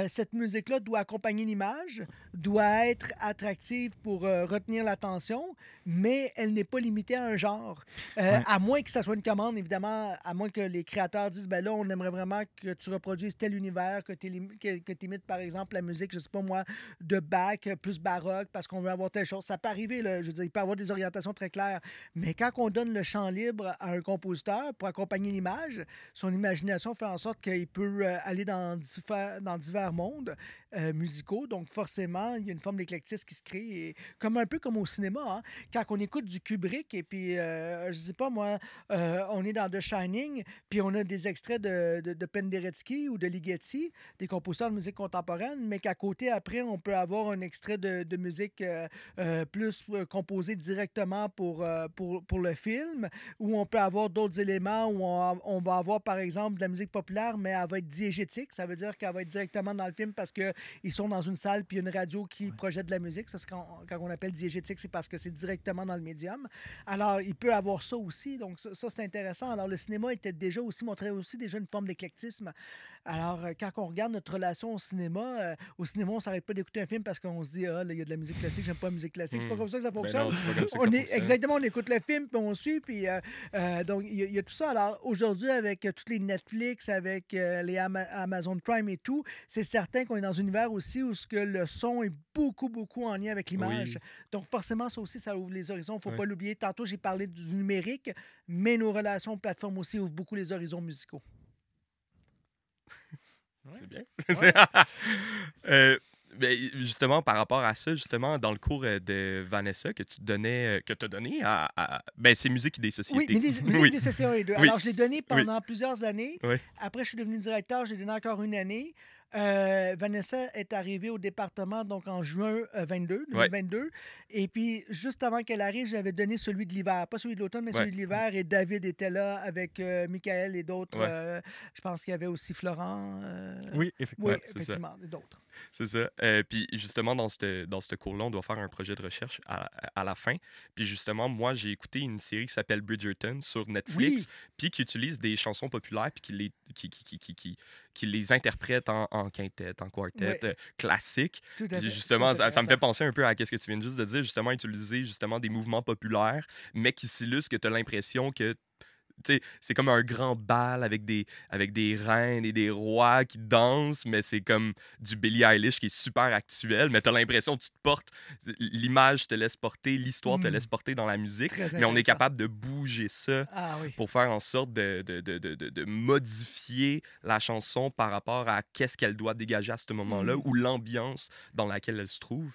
cette musique-là doit accompagner l'image, doit être attractive pour retenir l'attention, mais elle n'est pas limitée à un genre. À moins que ça soit une commande, évidemment, à moins que les créateurs disent ben là, on aimerait vraiment que tu reproduises tel univers, que, que que tu imites, par exemple, la musique, je sais pas moi, de Bach, plus baroque, parce qu'on veut avoir telle chose. Ça peut arriver, là, je veux dire, il peut avoir des orientations très claires. Mais quand on donne le champ libre à un compositeur pour accompagner l'image, son imagination fait en sorte qu'il peut euh, aller dans dans divers mondes euh, musicaux. Donc, forcément, il y a une forme d'éclectisme qui se crée. comme un peu comme au cinéma, hein. quand on écoute du Kubrick et puis, euh, je sais pas moi, on est dans The Shining, puis on a des extraits de, de, de Penderecki ou de Ligeti, des compositeurs de musique contemporaine, mais qu'à côté, après, on peut avoir un extrait de, de musique euh, euh, plus euh, composé directement pour, pour, pour, le film, ou on peut avoir d'autres éléments où on, on, va avoir, par exemple, de la musique populaire, mais elle va être diégétique. Ça veut dire qu'elle va être directement dans le film parce qu'ils sont dans une salle puis une radio qui projette de la musique. Ça, quand, quand on appelle diégétique, c'est parce que c'est directement dans le médium. Alors, il peut avoir ça aussi. Donc, ça, ça c'est intéressant. Alors, le cinéma était déjà aussi, montrait aussi déjà une forme d'éclectisme. Alors, quand on regarde notre relation au cinéma. Euh, au cinéma, on ne s'arrête pas d'écouter un film parce qu'on se dit, ah, il y a de la musique classique, j'aime pas la musique classique. C'est pas comme ça que ça ben fonctionne. on est, Exactement, on écoute le film, puis on suit, puis euh, euh, donc il y, a tout ça. Alors, aujourd'hui, avec toutes les Netflix, avec les Amazon Prime et tout, c'est certain qu'on est dans un univers aussi où ce que le son est beaucoup, beaucoup en lien avec l'image. Donc, forcément, ça aussi, ça ouvre les horizons. Il ne faut pas l'oublier. Tantôt, j'ai parlé du numérique, mais nos relations plateformes aussi ouvrent beaucoup les horizons musicaux. C'est bien. [laughs] euh, ben, justement, par rapport à ça, justement, dans le cours euh, de Vanessa que tu donnais, euh, que tu as donné à, Ben, c'est Musique [laughs] des Sociétés. Oui, Musique oui. des Sociétés Alors, je l'ai donné pendant plusieurs années. Après, je suis devenu directeur, j'ai donné encore une année. Euh, Vanessa est arrivée au département donc en juin 22, 2022. Et puis, juste avant qu'elle arrive, j'avais donné celui de l'hiver. Pas celui de l'automne, mais celui de l'hiver. Et David était là avec euh, Michael et d'autres. Euh, je pense qu'il y avait aussi Florent. oui, effectivement. Oui, effectivement, d'autres. C'est ça. Euh, puis justement, dans ce dans cours-là, on doit faire un projet de recherche à, à la fin. Puis justement, moi, j'ai écouté une série qui s'appelle Bridgerton sur Netflix, puis qui utilise des chansons populaires, puis qui les, qui, qui, qui, qui, qui les interprète en, en quintette, en quartet, euh, classique. justement, ça, ça, me fait penser un peu à ce que tu viens juste de dire, justement, utiliser justement des mouvements populaires, mais qui s'illustrent que tu as l'impression que c'est comme un grand bal avec des, avec des reines et des rois qui dansent, mais c'est comme du Billie Eilish qui est super actuel, mais tu as l'impression que tu te portes, l'image te laisse porter, l'histoire te laisse mmh. porter dans la musique, mais on est capable de bouger ça ah pour faire en sorte de, de, de, de, modifier la chanson par rapport à qu'est-ce qu'elle doit dégager à ce moment-là mmh. ou l'ambiance dans laquelle elle se trouve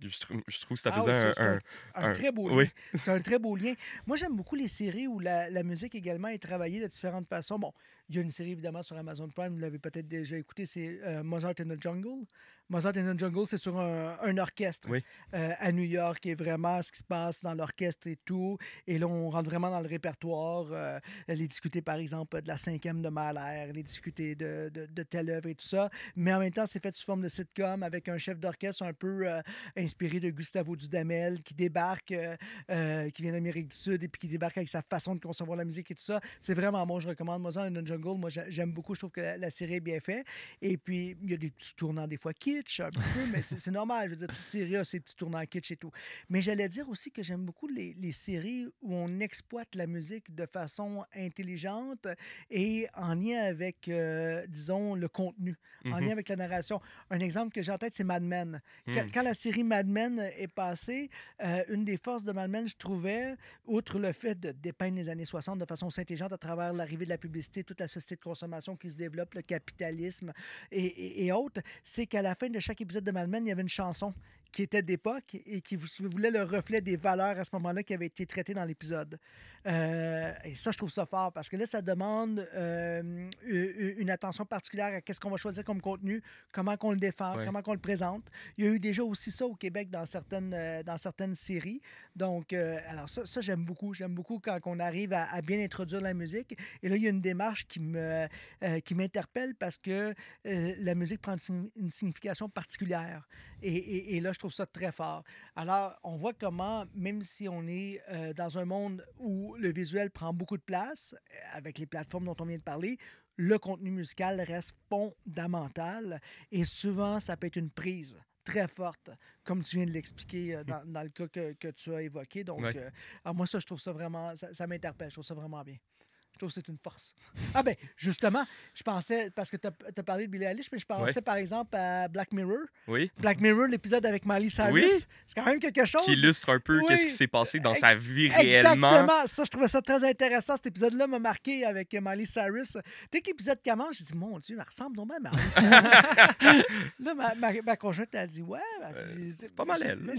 je, trouve, je trouve que ça ah faisait un, un, très beau lien. C'est un très beau lien. Moi, j'aime beaucoup les séries où la, la, musique également est travaillée de différentes façons. Bon, il y a une série évidemment sur Amazon Prime, vous l'avez peut-être déjà écouté, c'est euh, Mozart in the Jungle. Mozart in the Jungle, c'est sur un, orchestre euh, à New York et vraiment ce qui se passe dans l'orchestre et tout. Et là, on rentre vraiment dans le répertoire. Euh, les difficultés, par exemple, de la cinquième de Mahler, les difficultés de, de, telle œuvre et tout ça. Mais en même temps, c'est fait sous forme de sitcom avec un chef d'orchestre un peu euh, inspiré de Gustavo Dudamel qui débarque, qui vient d'Amérique du Sud et puis qui débarque avec sa façon de concevoir la musique et tout ça. C'est vraiment bon. Je recommande Mozart in the Jungle. Moi, j'aime beaucoup. Je trouve que la, série est bien faite. Et puis, il y a des petits tournants des fois qui un petit peu, mais c'est normal. Je veux dire, toute série a ses petits tournants kitsch et tout. Mais j'allais dire aussi que j'aime beaucoup les, les, séries où on exploite la musique de façon intelligente et en lien avec, euh, disons, le contenu, en lien mm-hmm. avec la narration. Un exemple que j'ai en tête, c'est Mad Men. Mm. Quand, la série Mad Men est passée, euh, une des forces de Mad Men, je trouvais, outre le fait de dépeindre les années 60 de façon intelligente à travers l'arrivée de la publicité, toute la société de consommation qui se développe, le capitalisme et, et autres, c'est qu'à la fin de chaque épisode de Mad Men, il y avait une chanson qui était d'époque et qui voulait le reflet des valeurs à ce moment-là qui avaient été traitées dans l'épisode. Euh, et ça, je trouve ça fort parce que là, ça demande euh, une attention particulière à qu'est-ce qu'on va choisir comme contenu, comment qu'on le défend, comment qu'on le présente. Il y a eu déjà aussi ça au Québec dans certaines, euh, dans certaines séries. Donc, alors ça, ça j'aime beaucoup. J'aime beaucoup quand on arrive à, bien introduire la musique. Et là, il y a une démarche qui me qui m'interpelle parce que la musique prend une, signification particulière. Et, et, là, je trouve ça très fort. Alors, on voit comment, même si on est dans un monde où le visuel prend beaucoup de place, euh, avec les plateformes dont on vient de parler, le contenu musical reste fondamental et souvent, ça peut être une prise très forte, comme tu viens de l'expliquer euh, dans, dans, le cas que, que, tu as évoqué. Donc, euh, alors moi, ça, je trouve ça vraiment, ça, ça m'interpelle, je trouve ça vraiment bien. Je trouve que c'est une force. Ah ben, justement, je pensais, parce que tu as, parlé de Billie Eilish, mais je pensais par exemple à Black Mirror. Oui. Black Mirror, l'épisode avec Miley Cyrus. Oui. C'est quand même quelque chose. Qui illustre un peu qu'est-ce qui s'est passé dans sa vie réellement. Exactement. Ça, je trouvais ça très intéressant. Cet épisode-là m'a marqué avec Miley Cyrus. Dès que l'épisode commence, j'ai dit, mon Dieu, elle ressemble non même à Miley Cyrus. [laughs] là, ma, ma, ma, conjointe a dit, ouais. Euh, c'est pas mal elle. là,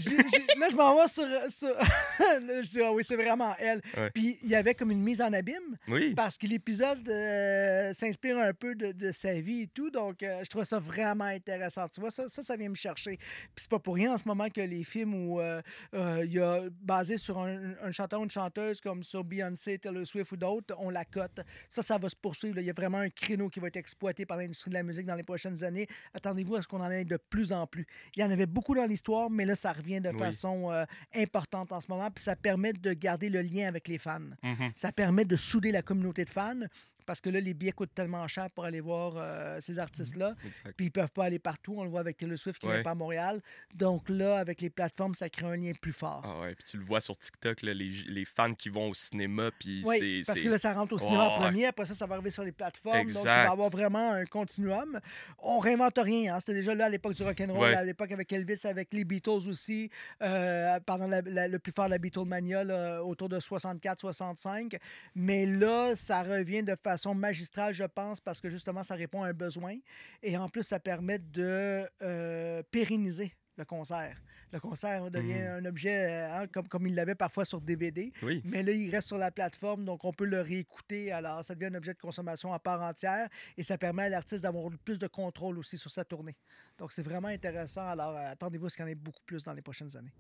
je m'en vais sur. sur... [laughs] je dis, ah oui, c'est vraiment elle. Puis il y avait comme une mise en abîme. Oui. Parce que l'épisode euh, s'inspire un peu de, sa vie et tout. Donc, euh, je trouve ça vraiment intéressant. Tu vois, ça, ça, vient me chercher. Puis, c'est pas pour rien en ce moment que les films où euh, il y a basé sur un, chanteur ou une chanteuse comme sur Beyoncé, Taylor Swift ou d'autres, on la cote. Ça, ça va se poursuivre. Il y a vraiment un créneau qui va être exploité par l'industrie de la musique dans les prochaines années. Attendez-vous à ce qu'on en ait de plus en plus. Il y en avait beaucoup dans l'histoire, mais là, ça revient de façon importante en ce moment. Puis ça permet de garder le lien avec les fans. Mm-hmm. Ça permet de souder la communauté de fans parce que là, les billets coûtent tellement cher pour aller voir euh, ces artistes-là. Puis ils peuvent pas aller partout. On le voit avec Taylor Swift qui n'est pas à Montréal. Donc là, avec les plateformes, ça crée un lien plus fort. Ah ouais, puis tu le vois sur TikTok, les, les, fans qui vont au cinéma. Puis oui, parce que là, ça rentre au cinéma en premier. Après ça, ça va arriver sur les plateformes. Donc il va y avoir vraiment un continuum. On réinvente rien. Hein. C'était déjà là à l'époque du rock'n'roll, à l'époque avec Elvis, avec les Beatles aussi, euh, pendant le plus fort de la Beatlemania, autour de 64-65. Mais là, ça revient de façon magistrale, je pense, parce que justement, ça répond à un besoin. Et en plus, ça permet de euh, pérenniser le concert. Le concert devient mmh. un objet euh, hein, comme, comme il l'avait parfois sur DVD. Mais là, il reste sur la plateforme, donc on peut le réécouter. Alors, ça devient un objet de consommation à part entière et ça permet à l'artiste d'avoir plus de contrôle aussi sur sa tournée. Donc, c'est vraiment intéressant. Alors, euh, attendez-vous à ce qu'il y en ait beaucoup plus dans les prochaines années.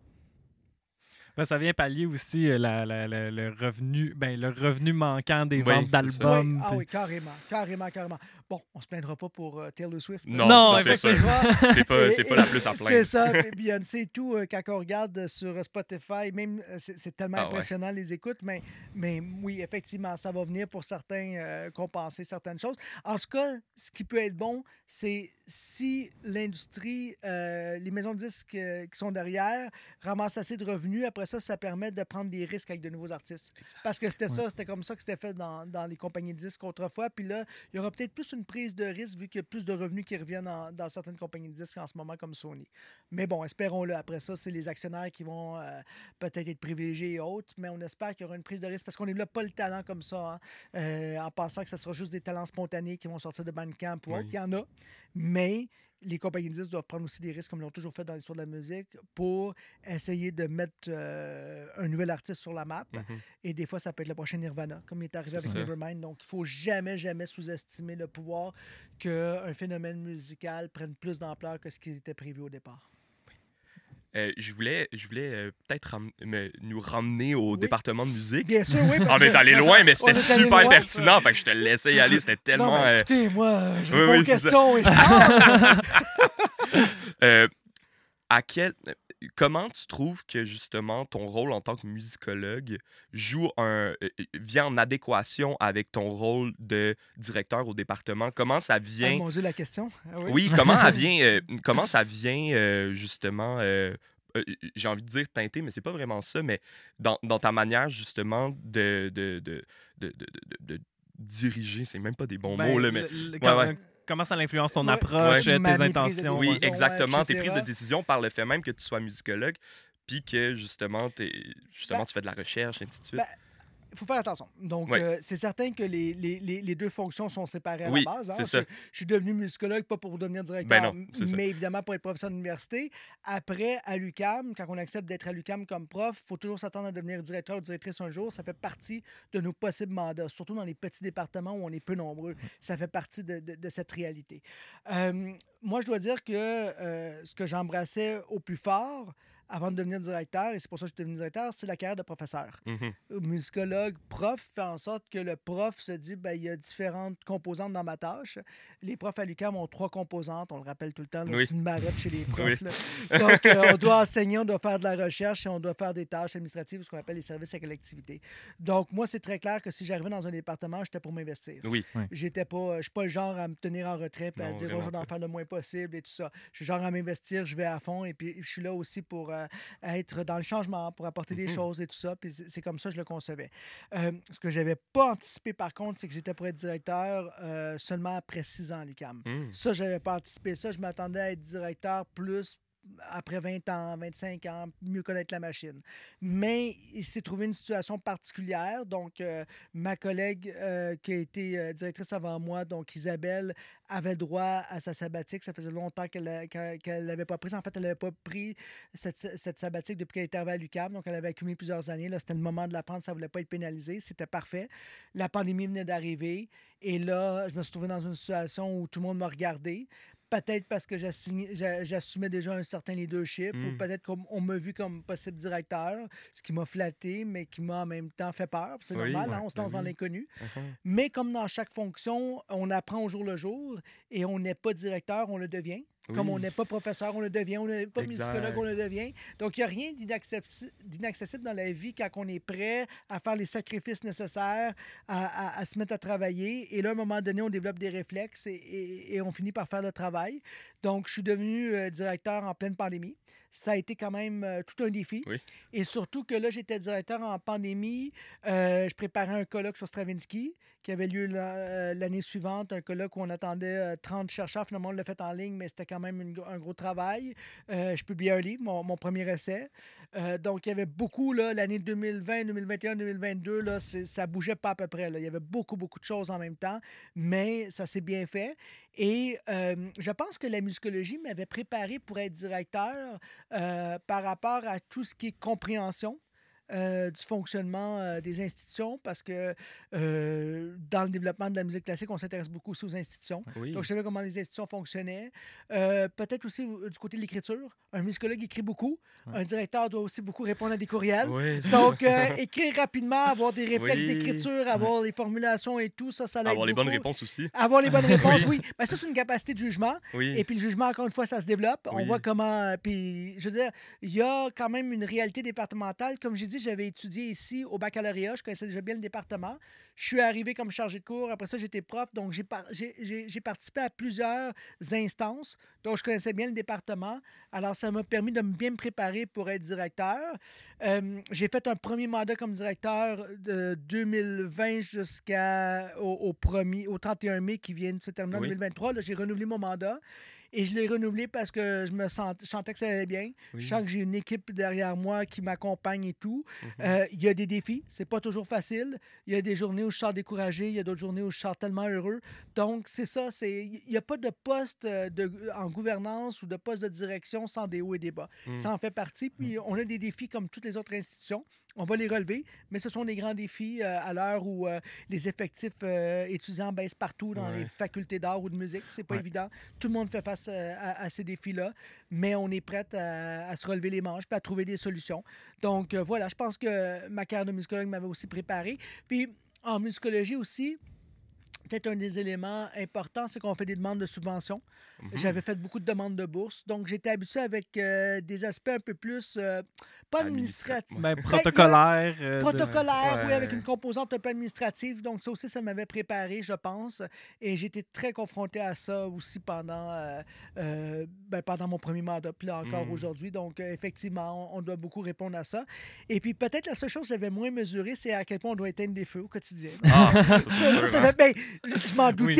Ben, ça vient pallier aussi euh, le, revenu, ben, le revenu manquant des ventes d'albums. Ah oui, carrément, carrément, carrément. Bon, on se plaindra pas pour euh, Taylor Swift. Non, Non, ça, c'est effectivement. C'est pas, c'est pas la plus à C'est plaindre. ça. Puis Beyoncé et tout, euh, quand on regarde sur Spotify, même euh, c'est c'est tellement Ah ouais. impressionnant les écoutes, mais, mais oui, effectivement, ça va venir pour certains euh, compenser certaines choses. En tout cas, ce qui peut être bon, c'est si l'industrie, euh, les maisons de disques euh, qui sont derrière ramassent assez de revenus, après ça, ça permet de prendre des risques avec de nouveaux artistes. Exact. Parce que c'était Ouais. ça, c'était comme ça que c'était fait dans, dans les compagnies de disques autrefois. Puis là, il y aura peut-être plus une prise de risque vu qu'il y a plus de revenus qui reviennent en- dans certaines compagnies de disques en ce moment comme Sony. Mais bon, espérons-le. Après ça, c'est les actionnaires qui vont euh, peut-être être privilégiés et autres, mais on espère qu'il y aura une prise de risque parce qu'on développe pas le talent comme ça, hein, euh, en pensant que ce sera juste des talents spontanés qui vont sortir de Bandcamp ou autre. Oui. Il y en a, mais les compagnies de doivent prendre aussi des risques, comme ils l'ont toujours fait dans l'histoire de la musique, pour essayer de mettre euh, un nouvel artiste sur la map. Mhm. Et des fois, ça peut être le prochain Nirvana, comme il est arrivé avec ça. Nevermind. Donc, il faut jamais, jamais sous-estimer le pouvoir qu'un phénomène musical prenne plus d'ampleur que ce qui était prévu au départ. Euh, je voulais, je voulais euh, peut-être ram- nous ramener au Oui. département de musique. Bien sûr, oui. parce On est que- allé loin, mais c'était est super pertinent. Fait que je te laissais y aller. C'était Non, tellement. mais euh, écoutez, moi, je Oui, oui, questions et je [laughs] à quel, comment tu trouves que justement ton rôle en tant que musicologue joue un, euh, vient en adéquation avec ton rôle de directeur au département? Comment ça Ah, vient. mon Dieu, la question? Ah oui? Oui, comment, elle vient, euh, [laughs] comment ça vient euh, justement, euh, euh, j'ai envie de dire teinter, mais c'est pas vraiment ça, mais dans, dans ta manière justement de, de, de, de, de- de- de diriger, c'est même pas des bons Ben, mots, là, mais le- le- Ouais, com- ouais. Comment ça influence ton approche, Ouais. tes intentions? oui, exactement, tes prises de décision par le fait même que tu sois musicologue, puis que justement, t'es- justement Ben, tu fais de la recherche, ainsi de suite. ben, Il faut faire attention. Donc, euh, c'est certain que les, les, les, deux fonctions sont séparées à Oui, la base. hein. c'est Je- ça. Je, suis devenu musicologue, pas pour devenir directeur, Ben non, c'est ça. mais évidemment pour être professeur d'université. Après, à l'UCAM, quand on accepte d'être à l'UCAM comme prof, il faut toujours s'attendre à devenir directeur ou directrice un jour. Ça fait partie de nos possibles mandats, surtout dans les petits départements où on est peu nombreux. Ça fait partie de, de- de cette réalité. Euh, moi, je dois dire que euh, ce que j'embrassais au plus fort avant de devenir directeur, et c'est pour ça que je suis devenu directeur, c'est la carrière de professeur Mhm. musicologue, prof, fait en sorte que le prof se dit ben, il y a différentes composantes dans ma tâche. Les profs à l'UQAM ont trois composantes, on le rappelle tout le temps, Oui. c'est une marotte chez les [laughs] profs. Oui. là. Donc, euh, on doit [laughs] enseigner, on doit faire de la recherche et on doit faire des tâches administratives, ce qu'on appelle les services à collectivité. Donc, moi, c'est très clair que si j'arrivais dans un département, j'étais pour m'investir. Oui, J'étais pas, je suis pas le genre à me tenir en retrait et à dire oh, je vais en faire le moins possible et tout ça. Je suis genre à m'investir, je vais à fond et puis je suis là aussi pour euh, être dans le changement, pour apporter des Mhm. choses et tout ça. Puis c'est comme ça que je le concevais. Euh, ce que j'avais pas anticipé par contre, c'est que j'étais pour être directeur euh, seulement après six ans à l'UCAM. Mhm. Ça, j'avais pas anticipé ça. Je m'attendais à être directeur plus après 20 ans, 25 ans, mieux connaître la machine. Mais il s'est trouvé une situation particulière. Donc, euh, ma collègue euh, qui a été euh, directrice avant moi, donc Isabelle, avait droit à sa sabbatique. Ça faisait longtemps qu'elle qu'elle l'avait pas prise. En fait, elle n'avait pas pris cette, cette sabbatique depuis qu'elle était arrivée à l'UQAM. Donc, elle avait accumulé plusieurs années. Là, c'était le moment de la prendre. Ça ne voulait pas être pénalisé. C'était parfait. La pandémie venait d'arriver. Et là, je me suis trouvé dans une situation où tout le monde m'a regardé. Peut-être parce que j'assumais déjà un certain leadership ou Mm. peut-être qu'on m'a vu comme possible directeur, ce qui m'a flatté, mais qui m'a en même temps fait peur. C'est Oui, normal, ouais, hein, on se ben lance dans l'inconnu. Mhm. Mais comme dans chaque fonction, on apprend au jour le jour et on n'est pas directeur, on le devient. Comme on n'est pas professeur, on le devient. On n'est pas Exact. musicologue, on le devient. Donc, il n'y a rien d'inaccessi- d'inaccessible dans la vie quand on est prêt à faire les sacrifices nécessaires, à, à- à se mettre à travailler. Et là, à un moment donné, on développe des réflexes et, et- et on finit par faire le travail. Donc, je suis devenu euh, directeur en pleine pandémie. Ça a été quand même euh, tout un défi. Oui. Et surtout que là, j'étais directeur en pandémie. Euh, je préparais un colloque sur Stravinsky qui avait lieu euh, l'année suivante, un colloque où on attendait euh, 30 chercheurs. Finalement, on l'a fait en ligne, mais c'était quand même un gros travail. Euh, je publiais un livre, mon, premier essai. Euh, donc, il y avait beaucoup, l'année 2020, 2021, 2022, là, ça bougeait pas à peu près. Il y avait beaucoup, beaucoup de choses en même temps, mais ça s'est bien fait. Et euh, je pense que la musicologie m'avait préparé pour être directeur euh, par rapport à tout ce qui est compréhension. Euh, du fonctionnement euh, des institutions parce que euh, dans le développement de la musique classique, on s'intéresse beaucoup aussi aux institutions. Oui. Donc, je savais comment les institutions fonctionnaient. Peut-être aussi du côté de l'écriture. Un musicologue écrit beaucoup. Un directeur doit aussi beaucoup répondre à des courriels. Oui. Donc, [laughs] écrire rapidement, avoir des réflexes d'écriture, avoir les formulations et tout, ça, ça l'aide avoir les bonnes réponses aussi. Avoir les bonnes [laughs] réponses, oui. Ben, ça, c'est une capacité de jugement. Et puis le jugement, encore une fois, ça se développe. On voit comment. Puis, je veux dire, il y a quand même une réalité départementale. Comme j'ai dit, j'avais étudié ici au baccalauréat. Je connaissais déjà bien le département. Je suis arrivé comme chargé de cours. Après ça, j'étais prof. Donc, j'ai par- j'ai- j'ai- j'ai participé à plusieurs instances. Donc, je connaissais bien le département. Alors, ça m'a permis de me bien me préparer pour être directeur. Euh, j'ai fait un premier mandat comme directeur de 2020 jusqu'à au, au premier, au 31 mai qui vient de se terminer en Oui. 2023. Là, j'ai renouvelé mon mandat. Et je l'ai renouvelé parce que je me sens, je sentais que ça allait bien. Oui. Je sens que j'ai une équipe derrière moi qui m'accompagne et tout. Mhm. Euh, Il y a des défis, c'est pas toujours facile. Il y a des journées où je sors découragé, il y a d'autres journées où je sors tellement heureux. Donc, c'est ça, il n'y a pas de poste euh, de, en gouvernance ou de poste de direction sans des hauts et des bas. Mm. Ça en fait partie. Puis, on a des défis comme toutes les autres institutions. On va les relever, mais ce sont des grands défis euh, à l'heure où euh, les effectifs euh, étudiants baissent partout dans Ouais. les facultés d'art ou de musique. C'est pas Ouais. évident. Tout le monde fait face à, à ces défis-là, mais on est prête à, à se relever les manches puis à trouver des solutions. Donc voilà, je pense que ma carrière de musicologue m'avait aussi préparé. Puis en musicologie aussi, peut-être un des éléments importants, c'est qu'on fait des demandes de subventions. Mhm. J'avais fait beaucoup de demandes de bourse, donc j'étais habitué avec euh, des aspects un peu plus, euh, pas Administratif. administratifs. Ben, Ben, protocolaire. euh, de- Protocolaire, oui, avec une composante un peu administrative. Donc, ça aussi, ça m'avait préparé, je pense. Et j'étais très confronté à ça aussi pendant, ben, pendant mon premier mandat, puis là encore Mm. aujourd'hui. Donc, effectivement, on, on doit beaucoup répondre à ça. Et puis, peut-être la seule chose que j'avais moins mesurée, c'est à quel point on doit éteindre des feux au quotidien. Ah, [laughs] ça, Ça, ça, fait- ben, je, je m'en Oui.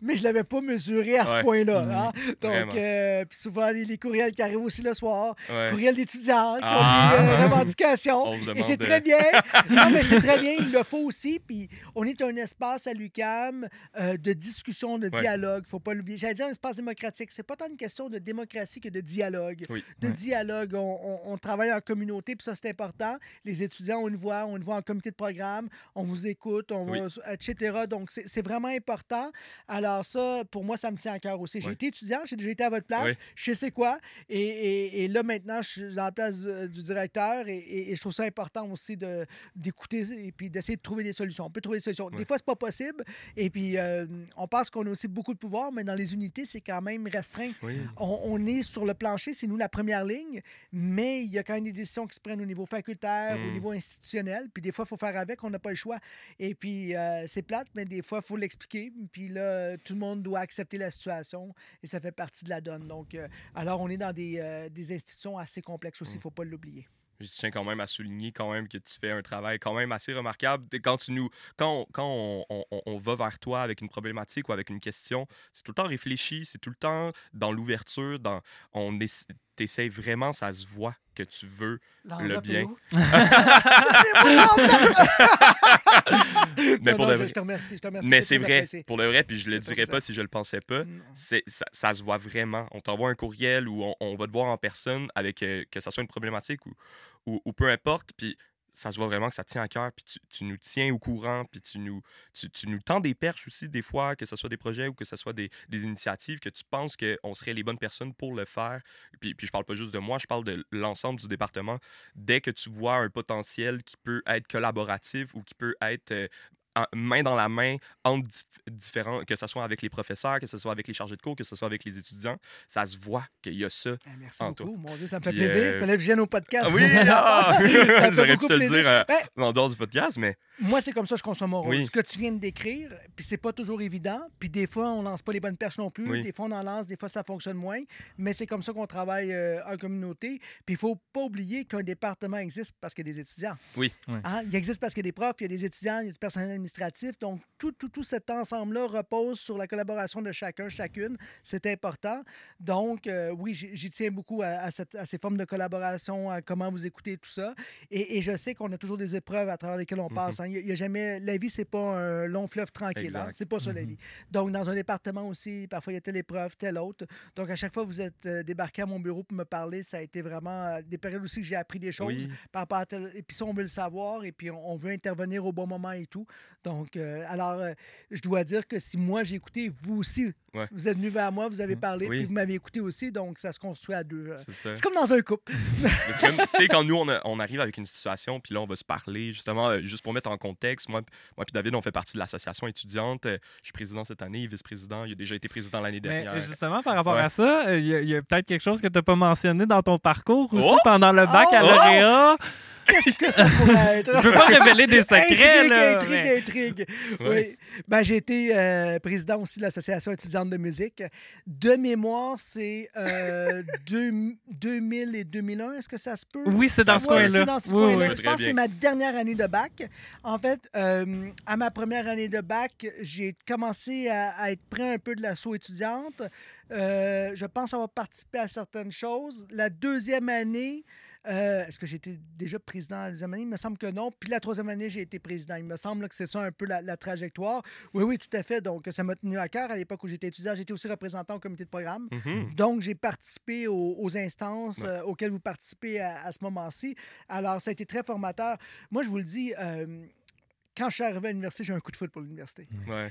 Mais je ne l'avais pas mesuré à ce Ouais. point-là. Mm. hein. Donc, euh, puis souvent, les, les courriels qui arrivent aussi le soir, Ouais. courriels d'étudiants qui Ah. ont des euh, [laughs] revendications. On se Et c'est très bien. [laughs] non, mais c'est très bien, il le faut aussi. Puis on est un espace à l'UCAM euh, de discussion, de dialogue. faut pas l'oublier. J'allais dire un espace démocratique. C'est pas tant une question de démocratie que de dialogue. Oui. De dialogue. On, on- on travaille en communauté, puis ça, c'est important. Les étudiants ont une voix, ont une voix en comité de programme. On vous écoute, on Oui. va, etc. Donc, c'est vraiment important. Alors ça, pour moi, ça me tient à cœur aussi. J'ai été étudiant, j'ai déjà été à votre place. Oui. Je sais quoi. Et, et- et là, maintenant, je suis dans la place euh, du directeur et, je trouve ça important aussi d'écouter et puis d'essayer de trouver des solutions. On peut trouver des solutions. Des fois, c'est pas possible. Et puis, euh, on pense qu'on a aussi beaucoup de pouvoir, mais dans les unités, c'est quand même restreint. On, on est sur le plancher, c'est nous la première ligne, mais il y a quand même des décisions qui se prennent au niveau facultaire, au Mm. niveau institutionnel. Puis des fois, il faut faire avec, on n'a pas le choix. Et puis, euh, c'est plate, mais des fois, il faut l'expliquer. Puis là, tout le monde doit accepter la situation et ça fait partie de la donne. Donc, euh, alors, on est dans des, euh, des institutions assez complexes aussi, il Mm. ne faut pas l'oublier. je tiens quand même à souligner quand même que tu fais un travail quand même assez remarquable. Quand tu nous, quand, on, quand on, on- va vers toi avec une problématique ou avec une question, c'est tout le temps réfléchi, c'est tout le temps dans l'ouverture, dans, on essa- t'essayes vraiment, ça se voit que tu veux. Est bien. [laughs] [laughs] Mais Non, pour non, de je, vrai. je te remercie. Je te remercie Mais c'est vrai, apprécié. pour le vrai, puis je le dirais pas ça. si je le pensais pas. Ça, ça se voit vraiment. On t'envoie un courriel ou on, on va te voir en personne avec euh, que ça soit une problématique ou, ou, ou peu importe. Puis ça se voit vraiment que ça tient à cœur. Puis tu, nous tiens au courant. Puis tu nous, tu, nous tends des perches aussi, des fois, que ce soit des projets ou que ce soit des, initiatives, que tu penses qu'on serait les bonnes personnes pour le faire. Puis, puis je parle pas juste de moi, je parle de l'ensemble du département. Dès que tu vois un potentiel qui peut être collaboratif ou qui peut être. Main dans la main entre dif- différents, que ce soit avec les professeurs, que ce soit avec les chargés de cours, que ce soit avec les étudiants, ça se voit qu'il y a ça. Eh, Merci en toi. beaucoup. Mon Dieu, ça me fait Puis, plaisir. euh, Il fallait que je vienne au podcast. Ah oui, [laughs] ah! Fait j'aurais pu te le dire euh, Ben, en dehors du podcast, mais Moi, c'est comme ça que je conçois mon rôle. Oui. Ce que tu viens de décrire, puis c'est pas toujours évident. Puis des fois, on lance pas les bonnes perches non plus. Oui. Des fois, on en lance, des fois, ça fonctionne moins. Mais c'est comme ça qu'on travaille euh, en communauté. Puis il faut pas oublier qu'un département existe parce qu'il y a des étudiants. Oui. Hein? Il existe parce qu'il y a des profs, il y a des étudiants, il y a du personnel administratif. Donc, tout, tout, tout cet ensemble-là repose sur la collaboration de chacun, chacune. C'est important. Donc, euh, oui, j'y tiens beaucoup à, à cette- à ces formes de collaboration, à comment vous écoutez tout ça. Et, et je sais qu'on a toujours des épreuves à travers lesquelles on Mhm. passe. hein. Il y a- jamais... La vie, c'est pas un long fleuve tranquille. hein. C'est pas ça, la Mhm. vie. Donc, dans un département aussi, parfois, il y a telle épreuve, telle autre. Donc, à chaque fois que vous êtes euh, débarqué à mon bureau pour me parler, ça a été vraiment euh, des périodes aussi que j'ai appris des choses Oui. par rapport à tel... Et puis ça, on veut le savoir et puis on veut intervenir au bon moment et tout. Donc, euh, alors, euh, je dois dire que si moi j'ai écouté, vous aussi, Ouais. vous êtes venu vers moi, vous avez Mm. parlé, Oui. puis vous m'avez écouté aussi. Donc, ça se construit à deux. euh. C'est ça. C'est comme dans un couple. [laughs] Mais c'est comme, tu sais, quand nous, on, a- on arrive avec une situation, puis là, on va se parler, justement, euh, juste pour mettre en contexte, moi, moi puis David, on fait partie de l'association étudiante. Euh, Je suis président cette année, vice-président. Il a déjà été président l'année Mais dernière. justement, par rapport Ouais. à ça, euh, il y a, peut-être quelque chose que tu n'as pas mentionné dans ton parcours aussi Oh! pendant le Oh! baccalauréat. Qu'est-ce que ça pourrait être? Je veux pas révéler des secrets. Intrigue, là, intrigue, mais- intrigue. Ouais. Oui. Ben, j'ai été euh, président aussi de l'Association étudiante de musique. De mémoire, c'est euh, [laughs] deux- 2000 et 2001. Est-ce que ça se peut? Oui, c'est dans ce Ouais, coin-là. c'est dans ce Oui, coin-là. oui. Je pense que c'est ma dernière année de bac. En fait, euh, à ma première année de bac, j'ai commencé à, à être prêt un peu de l'assaut étudiante. Euh, je pense avoir participé à certaines choses. La deuxième année, euh, est-ce que j'étais déjà président la deuxième année? Il me semble que non. Puis la troisième année, j'ai été président. Il me semble là, que c'est ça un peu la, la trajectoire. Oui, oui, tout à fait. Donc, ça m'a tenu à cœur à l'époque où j'étais étudiant. J'étais aussi représentant au comité de programme. Mhm. Donc, j'ai participé aux, aux instances Ouais. euh, auxquelles vous participez à, à ce moment-ci. Alors, ça a été très formateur. Moi, je vous le dis, euh, quand je suis arrivé à l'université, j'ai eu un coup de foot pour l'université. Ouais.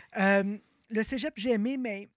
Le cégep, j'ai aimé, mais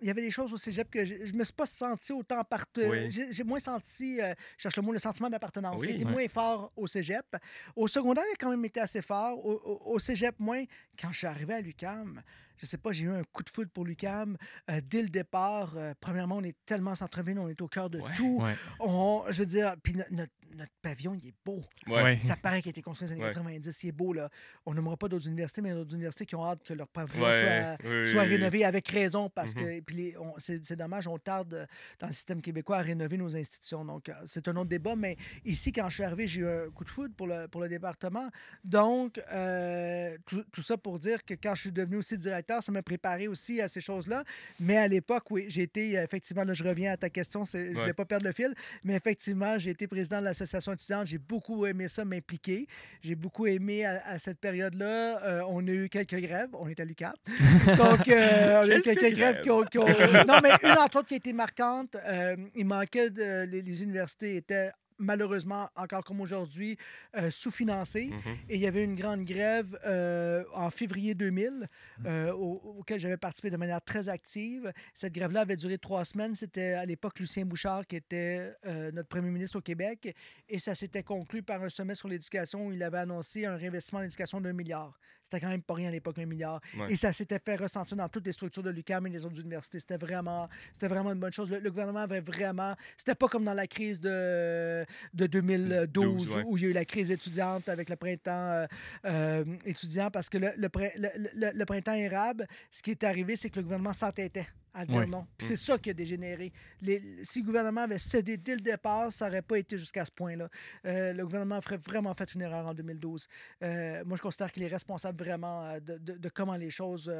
il y avait des choses au cégep que je ne me suis pas senti autant appartenant. Oui. J'ai moins senti, euh, je cherche le mot, le sentiment d'appartenance. Oui. Il était Ouais. moins fort au cégep. Au secondaire, il a quand même été assez fort. Au, au- au cégep, moins. Quand je suis arrivé à l'UCAM, je sais pas, j'ai eu un coup de foot pour l'UCAM. Euh, dès le départ, euh, premièrement, on est tellement centre-ville, on est au cœur de Ouais. tout. Ouais. On, je veux dire, puis no- notre, notre pavillon, il est beau. Ouais. Ça paraît qu'il a été construit dans les années Ouais. 90. Il est beau, là. On n'aimera pas d'autres universités, mais il y a d'autres universités qui ont hâte que leur pavillon Ouais. soit, Oui, soit oui, oui. rénové avec raison parce Mhm. que puis les- on- c'est c'est dommage, on tarde euh, dans le système québécois à rénover nos institutions. Donc, c'est un autre débat, mais ici, quand je suis arrivé, j'ai eu un coup de foudre pour le, pour le département. Donc, euh, tout, tout ça pour dire que quand je suis devenu aussi directeur, ça m'a préparé aussi à ces choses-là. Mais à l'époque, oui, j'ai été, euh, effectivement, là, je reviens à ta question, je ne Ouais. vais pas perdre le fil, mais effectivement, j'ai été président de l'association étudiante. J'ai beaucoup aimé ça, m'impliquer. J'ai beaucoup aimé à, à cette période-là. euh, on a eu quelques grèves. On est à l'UQAP. [laughs] Donc, euh, on a eu Quelques quelques grèves qui ont, qui ont- Non, mais une entre autres qui a été marquante. euh, il manquait de. Les, les universités étaient malheureusement, encore comme aujourd'hui, euh, sous-financées. Mhm. Et il y avait une grande grève euh, en février 2000 euh, au- auquel j'avais participé de manière très active. Cette grève-là avait duré trois semaines. C'était à l'époque Lucien Bouchard qui était notre premier ministre au Québec. Et ça s'était conclu par un sommet sur l'éducation où il avait annoncé un réinvestissement en éducation d'un milliard. C'était quand même pas rien à l'époque, un milliard. Ouais. Et ça s'était fait ressentir dans toutes les structures de l'UQAM et les autres universités. C'était vraiment, c'était vraiment une bonne chose. Le, le gouvernement avait vraiment... C'était pas comme dans la crise de, de 2012 12, ouais. où il y a eu la crise étudiante avec le printemps euh, euh, étudiant parce que le- le printemps érable, ce qui est arrivé, c'est que le gouvernement s'entêtait à dire Ouais. non. Puis Mm. C'est ça qui a dégénéré. Les- si le gouvernement avait cédé dès le départ, ça n'aurait pas été jusqu'à ce point-là. Euh, le gouvernement a fait- vraiment fait une erreur en 2012. Euh, moi, je considère qu'il est responsable vraiment euh, de, de- de comment les choses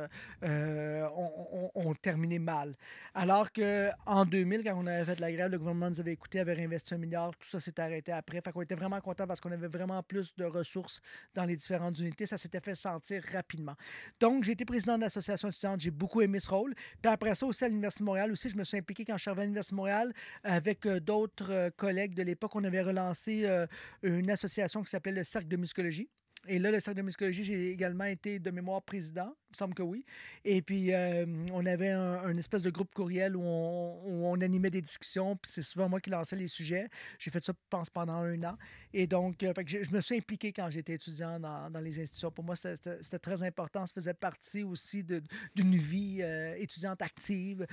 euh, ont, ont- ont terminé mal. Alors qu'en 2000, quand on avait fait la grève, le gouvernement nous avait écouté, avait réinvesti un milliard, tout ça s'est arrêté après. Fait qu'on était vraiment content parce qu'on avait vraiment plus de ressources dans les différentes unités. Ça s'était fait sentir rapidement. Donc, j'ai été président de l'association étudiante. J'ai beaucoup aimé ce rôle. Puis après aussi à l'Université de Montréal, aussi, je me suis impliqué quand je suis arrivé à l'Université de Montréal avec euh, d'autres euh, collègues de l'époque. On avait relancé euh, une association qui s'appelait le Cercle de muscologie. Et là, le Cercle de muscologie, j'ai également été de mémoire président, il me semble que oui. Et puis, euh, on avait un, un espèce de groupe courriel où on, où on animait des discussions, puis c'est souvent moi qui lançais les sujets. J'ai fait ça, je pense, pendant un an. Et donc, euh, fait que je, je me suis impliqué quand j'étais étudiant dans, dans les institutions. Pour moi, c'était- très important. Ça faisait partie aussi d'une vie euh, étudiante active,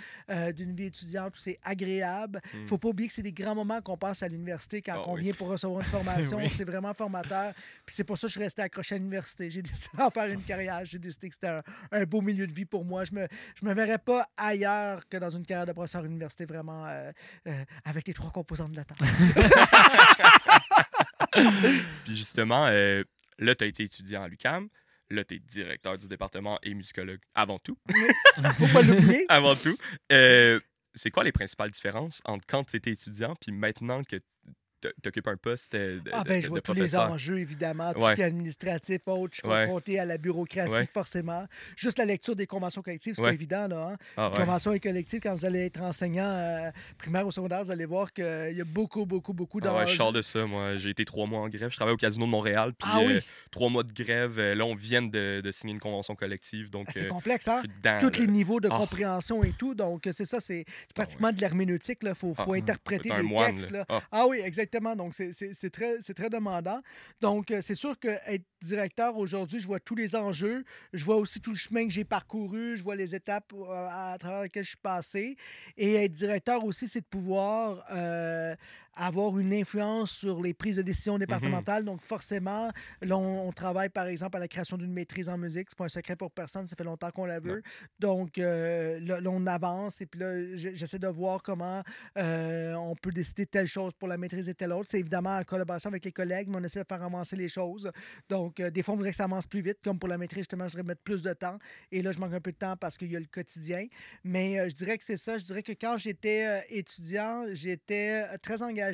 d'une vie étudiante où c'est agréable. Il Mm. faut pas oublier que c'est des grands moments qu'on passe à l'université quand Ah on oui. vient pour recevoir une [laughs] formation. Oui. C'est vraiment formateur. Puis c'est pour ça que je suis resté accroché à l'université. J'ai décidé d'en faire une carrière. J'ai décidé que c'était un, un beau milieu de vie pour moi. Je me, je me verrais pas ailleurs que dans une carrière de professeur à l'université, vraiment euh, euh, avec les trois composantes de la tâche. [laughs] Puis justement, euh, là, tu as été étudiant à l'UCAM. là, tu es directeur du département et musicologue avant tout. Faut pas l'oublier. [laughs] avant tout. C'est quoi les principales différences entre quand tu étais étudiant puis maintenant que tu occupes un poste de, Ah, ben, de- je de vois tous les enjeux, évidemment. Tout Ouais. ce qui est administratif, autre. Je suis Ouais. confronté à la bureaucratie, Ouais. forcément. Juste la lecture des conventions collectives, c'est pas évident, là. hein. Ah, ouais. Convention et collective, quand vous allez être enseignant euh, primaire ou secondaire, vous allez voir qu'il y a beaucoup, beaucoup, beaucoup Ah ouais, je d'enjeux. sors de ça, moi. J'ai été trois mois en grève. Je travaille au Casino de Montréal. Puis Ah oui? euh, trois mois de grève. euh, là, on vient de, de signer une convention collective. Donc, Ah, c'est euh, complexe, hein? dedans. tous les là. niveaux de Ah. compréhension et tout. Donc, c'est ça, c'est c'est pratiquement de l'herméneutique. Il faut, faut Ah. interpréter des textes. là. là. Ah. Ah oui, exactement. Donc, c'est- très, très demandant. Donc, euh, c'est sûr qu'être directeur aujourd'hui, je vois tous les enjeux. Je vois aussi tout le chemin que j'ai parcouru. Je vois les étapes euh, à travers lesquelles je suis passé. Et être directeur aussi, c'est de pouvoir euh, avoir une influence sur les prises de décision départementales. Donc, forcément, là, on, on travaille, par exemple, à la création d'une maîtrise en musique. C'est pas un secret pour personne. Ça fait longtemps qu'on la veut. Donc, euh, là, là, on avance et puis là, j'essaie de voir comment euh, on peut décider de telle chose pour la maîtrise et telle autre. C'est évidemment en collaboration avec les collègues, mais on essaie de faire avancer les choses. Donc, euh, des fois, on voudrait que ça avance plus vite, comme pour la maîtrise, justement, je voudrais mettre plus de temps. Et là, je manque un peu de temps parce qu'il y a le quotidien. Mais je dirais que c'est ça. Je dirais que quand j'étais étudiant, j'étais très engagé.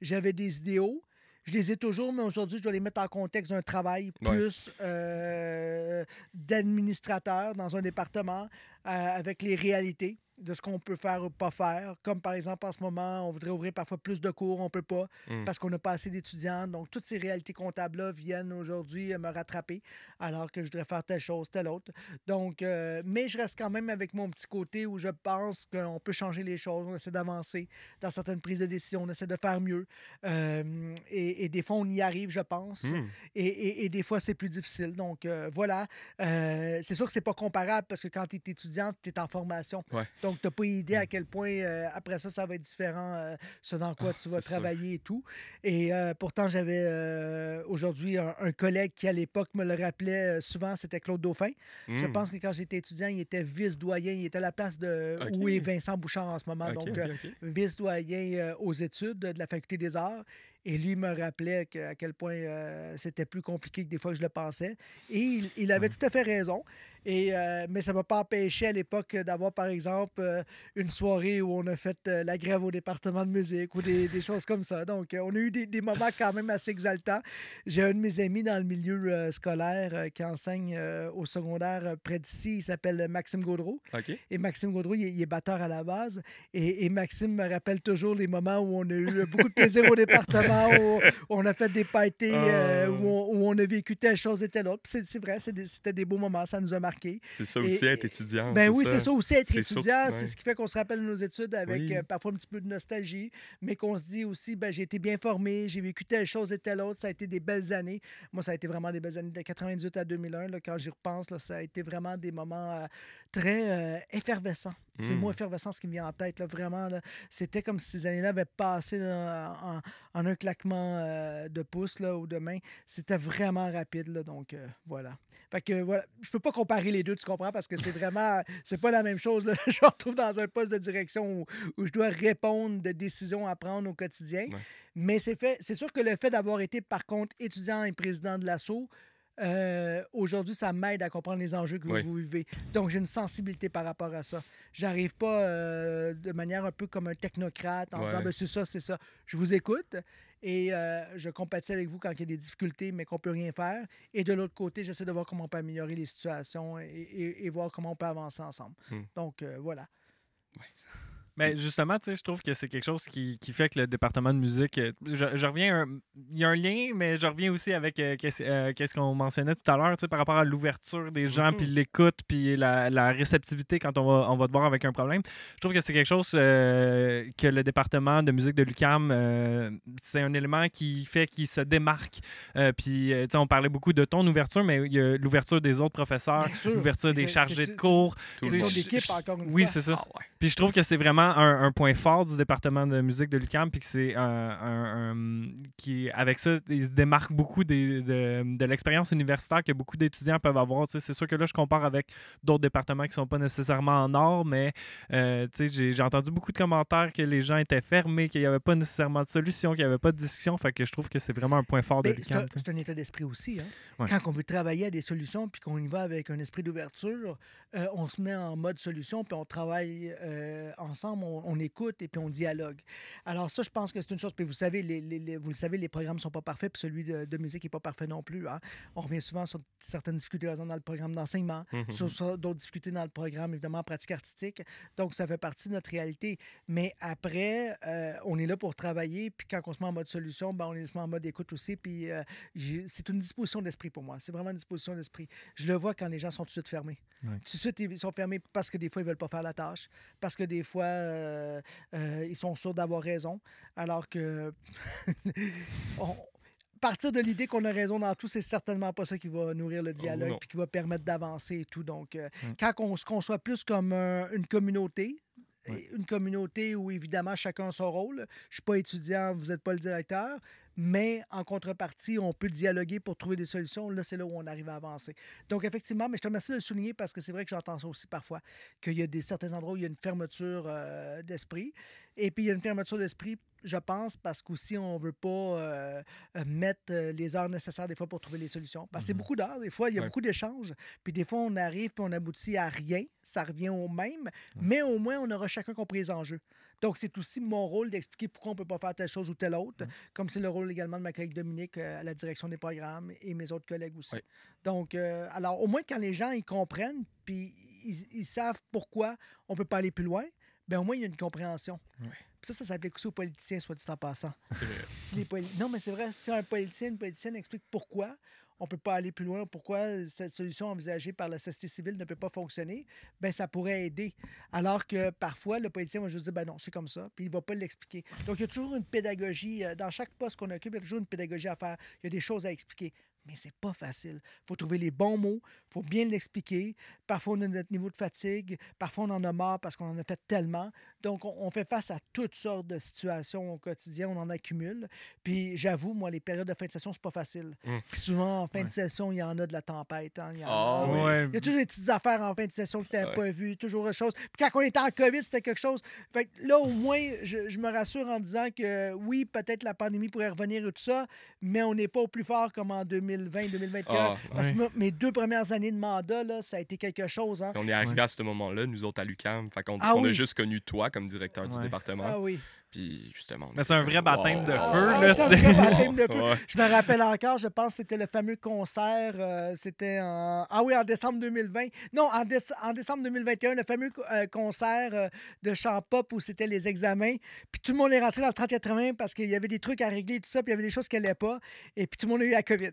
J'avais des idéaux. Je les ai toujours, mais aujourd'hui, je dois les mettre en contexte d'un travail Ouais. plus euh, d'administrateur dans un département euh, avec les réalités de ce qu'on peut faire ou pas faire. Comme par exemple, en ce moment, on voudrait ouvrir parfois plus de cours, on peut pas Mm. parce qu'on n'a pas assez d'étudiants. Donc, toutes ces réalités comptables-là viennent aujourd'hui euh, me rattraper alors que je voudrais faire telle chose, telle autre. Donc, euh, mais je reste quand même avec mon petit côté où je pense qu'on peut changer les choses, on essaie d'avancer dans certaines prises de décision, on essaie de faire mieux. Euh, et, et des fois, on y arrive, je pense. Hmm. Et, et- et des fois, c'est plus difficile. Donc, euh, voilà. C'est sûr que c'est pas comparable parce que quand tu es étudiante, tu es en formation. Ouais. Donc, tu n'as pas idée à quel point, euh, après ça, ça va être différent, euh, ce dans quoi Ah, tu vas sûr. travailler et tout. Et euh, pourtant, j'avais euh, aujourd'hui un, un collègue qui, à l'époque, me le rappelait souvent, c'était Claude Dauphin. Je Hmm. pense que quand j'étais étudiant, il était vice-doyen. Il était à la place de où est Vincent Bouchard en ce moment. Donc, vice-doyen aux études de la Faculté des arts. Et lui me rappelait que- à quel point euh, c'était plus compliqué que des fois que je le pensais. Et il, il avait tout à fait raison. Et, euh, mais ça ne m'a pas empêché à l'époque d'avoir, par exemple, euh, une soirée où on a fait la grève au département de musique ou des, des choses comme ça. Donc, on a eu des, des moments quand même assez exaltants. J'ai un de mes amis dans le milieu scolaire qui enseigne au secondaire près d'ici. Il s'appelle Maxime Gaudreau. OK. Et Maxime Gaudreau, il est, il est batteur à la base. Et, et Maxime me rappelle toujours les moments où on a eu beaucoup de plaisir au [laughs] département, où on a fait des parties, euh, Oh. où, on, où on a vécu telle chose et telle autre. C'est vrai, c'était des beaux moments, ça nous a marqué. C'est ça Et- aussi, être étudiant. Ben oui, c'est ça aussi, être étudiant, ouais. c'est ce qui fait qu'on se rappelle de nos études avec Oui. euh, parfois un petit peu de nostalgie, mais qu'on se dit aussi, ben, j'ai été bien formé, j'ai vécu telle chose et telle autre, ça a été des belles années. Moi, ça a été vraiment des belles années de 98 à 2001, là, quand j'y repense, là, ça a été vraiment des moments euh, très effervescents. C'est le Mm. mot effervescent ce qui me vient en tête, là, vraiment. là. C'était comme si ces années-là avaient passé là, en, en un claquement euh, de pouce là, ou de main. C'était vraiment rapide, là, donc euh, voilà. Fait que voilà, je peux pas comparer les deux, tu comprends, parce que c'est vraiment, c'est pas la même chose. Là. [laughs] Je me retrouve dans un poste de direction où, où je dois répondre de décisions à prendre au quotidien. Ouais. Mais c'est fait, c'est sûr que le fait d'avoir été, par contre, étudiant et président de l'assaut, euh, aujourd'hui, ça m'aide à comprendre les enjeux que vous- Oui. vous vivez. Donc, j'ai une sensibilité par rapport à ça. J'arrive pas euh, de manière un peu comme un technocrate en Ouais. disant ben, c'est ça, c'est ça. Je vous écoute et euh, je compatis avec vous quand il y a des difficultés, mais qu'on peut rien faire. Et de l'autre côté, j'essaie de voir comment on peut améliorer les situations et, et- et voir comment on peut avancer ensemble. Hmm. Donc, voilà. Mais justement, tu sais, je trouve que c'est quelque chose qui, qui fait que le département de musique. euh, Je, je reviens. un- Il y a un lien, mais je reviens aussi avec euh, qu'est-ce euh, qu'est-ce qu'on mentionnait tout à l'heure, tu sais, par rapport à l'ouverture des gens, Mhm. puis l'écoute, puis la, la réceptivité quand on va, on va te voir avec un problème. Je trouve que c'est quelque chose euh, que le département de musique de l'UCAM, c'est un élément qui fait qu'il se démarque. Puis, tu sais, on parlait beaucoup de ton ouverture, mais il y a l'ouverture des autres professeurs, l'ouverture des chargés de cours. Tout le monde. d'équipe, encore une Oui, c'est ça. Ah ouais. Puis je trouve que c'est vraiment vraiment un, un point fort du département de musique de l'UQAM, puis que c'est un, qui, avec ça, il se démarque beaucoup des- de, de l'expérience universitaire que beaucoup d'étudiants peuvent avoir. Tu sais, C'est sûr que là, je compare avec d'autres départements qui sont pas nécessairement en or, mais euh, tu sais, j'ai j'ai entendu beaucoup de commentaires que les gens étaient fermés, qu'il n'y avait pas nécessairement de solution, qu'il n'y avait pas de discussion. Fait que je trouve que c'est vraiment un point fort de Mais c'est un, l'UQAM. tu sais. c'est un état d'esprit aussi. hein. Ouais. Quand on veut travailler à des solutions puis qu'on y va avec un esprit d'ouverture, euh, on se met en mode solution puis on travaille euh, ensemble, on, on écoute et puis on dialogue. Alors ça, je pense que c'est une chose. Puis vous savez, les, les- les- vous le savez, les programmes sont pas parfaits puis celui de, de musique n'est pas parfait non plus. hein. On revient souvent sur certaines difficultés dans le programme d'enseignement, Mhm. sur, sur d'autres difficultés dans le programme, évidemment, en pratique artistique. Donc, ça fait partie de notre réalité. Mais après, euh, on est là pour travailler. Puis quand on se met en mode solution, ben, on est se met en mode écoute aussi. Puis euh, c'est une disposition d'esprit pour moi. C'est vraiment une disposition d'esprit. Je le vois quand les gens sont tout de suite fermés. Ouais. Tout de suite, ils sont fermés parce que des fois, ils veulent pas faire la tâche. Parce que des fois, euh, euh, ils sont sûrs d'avoir raison. Alors que... [laughs] on- Partir de l'idée qu'on a raison dans tout, c'est certainement pas ça qui va nourrir le dialogue non. puis qui va permettre d'avancer et tout. Donc, euh, Mm. quand on se conçoit plus comme un- une communauté, une communauté où évidemment chacun a son rôle. Je suis pas étudiant, vous n'êtes pas le directeur, mais en contrepartie, on peut dialoguer pour trouver des solutions. Là, c'est là où on arrive à avancer. Donc, effectivement, mais je te remercie de le souligner parce que c'est vrai que j'entends ça aussi parfois, qu'il y a des certains endroits où il y a une fermeture euh, d'esprit. Et puis, il y a une fermeture d'esprit, je pense, parce qu'aussi, on ne veut pas euh, euh, mettre euh, les heures nécessaires des fois pour trouver les solutions. Parce que c'est Mhm. beaucoup d'heures, des fois, il y a Ouais. beaucoup d'échanges. Puis des fois, on arrive puis on aboutit à rien. Ça revient au même, mais au moins, on aura chacun compris les enjeux. Donc, c'est aussi mon rôle d'expliquer pourquoi on ne peut pas faire telle chose ou telle autre, Mhm. comme c'est le rôle également de ma collègue Dominique euh, à la direction des programmes et mes autres collègues aussi. Donc, euh, alors, au moins, quand les gens ils comprennent, puis ils, ils savent pourquoi on ne peut pas aller plus loin, ben au moins, il y a une compréhension. Ouais. Ça, ça s'applique aussi aux politiciens, soit dit en passant. C'est vrai. Si les poli- Non, mais c'est vrai, si un politicien, une politicienne explique pourquoi on ne peut pas aller plus loin, pourquoi cette solution envisagée par la société civile ne peut pas fonctionner, ben ça pourrait aider. Alors que parfois, le politicien va juste dire, ben non, c'est comme ça, puis il ne va pas l'expliquer. Donc, il y a toujours une pédagogie, euh, dans chaque poste qu'on occupe, il y a toujours une pédagogie à faire. Il y a des choses à expliquer. Mais c'est pas facile. Il faut trouver les bons mots, il faut bien l'expliquer. Parfois, on a notre niveau de fatigue, parfois, on en a marre parce qu'on en a fait tellement. Donc, on, fait face à toutes sortes de situations au quotidien, on en accumule. Puis, j'avoue, moi, les périodes de fin de session, c'est pas facile. Mm. Puis souvent, en fin de session, il y en a de la tempête. hein, il y en Ah a. oui. Ouais. Il y a toujours des petites affaires en fin de session que tu Ouais. pas vues, toujours autre chose. Puis quand on était en COVID, c'était quelque chose. Fait que là, au moins, je, je me rassure en disant que oui, peut-être la pandémie pourrait revenir et tout ça, mais on n'est pas au plus fort comme en 2020, 2021. Ah, Parce que ouais. mes deux premières années de mandat, là, ça a été quelque chose. Hein? On est arrivé Ouais. à ce moment-là, nous autres à l'UCAM. Fait qu'on Ah on oui. a juste connu toi comme directeur du département. Ah oui. Puis justement. Mais était c'est un vrai baptême de feu, Ah, là, c'est un vrai baptême de feu. Je me rappelle encore, je pense que c'était le fameux concert, euh, c'était en... Ah oui, en décembre 2020. Non, en, déce- en décembre 2021, le fameux co- euh, concert euh, de chant pop où c'était les examens. Puis tout le monde est rentré dans le 30-80 parce qu'il y avait des trucs à régler et tout ça, puis il y avait des choses qui n'allaient pas. Et puis tout le monde a eu la COVID.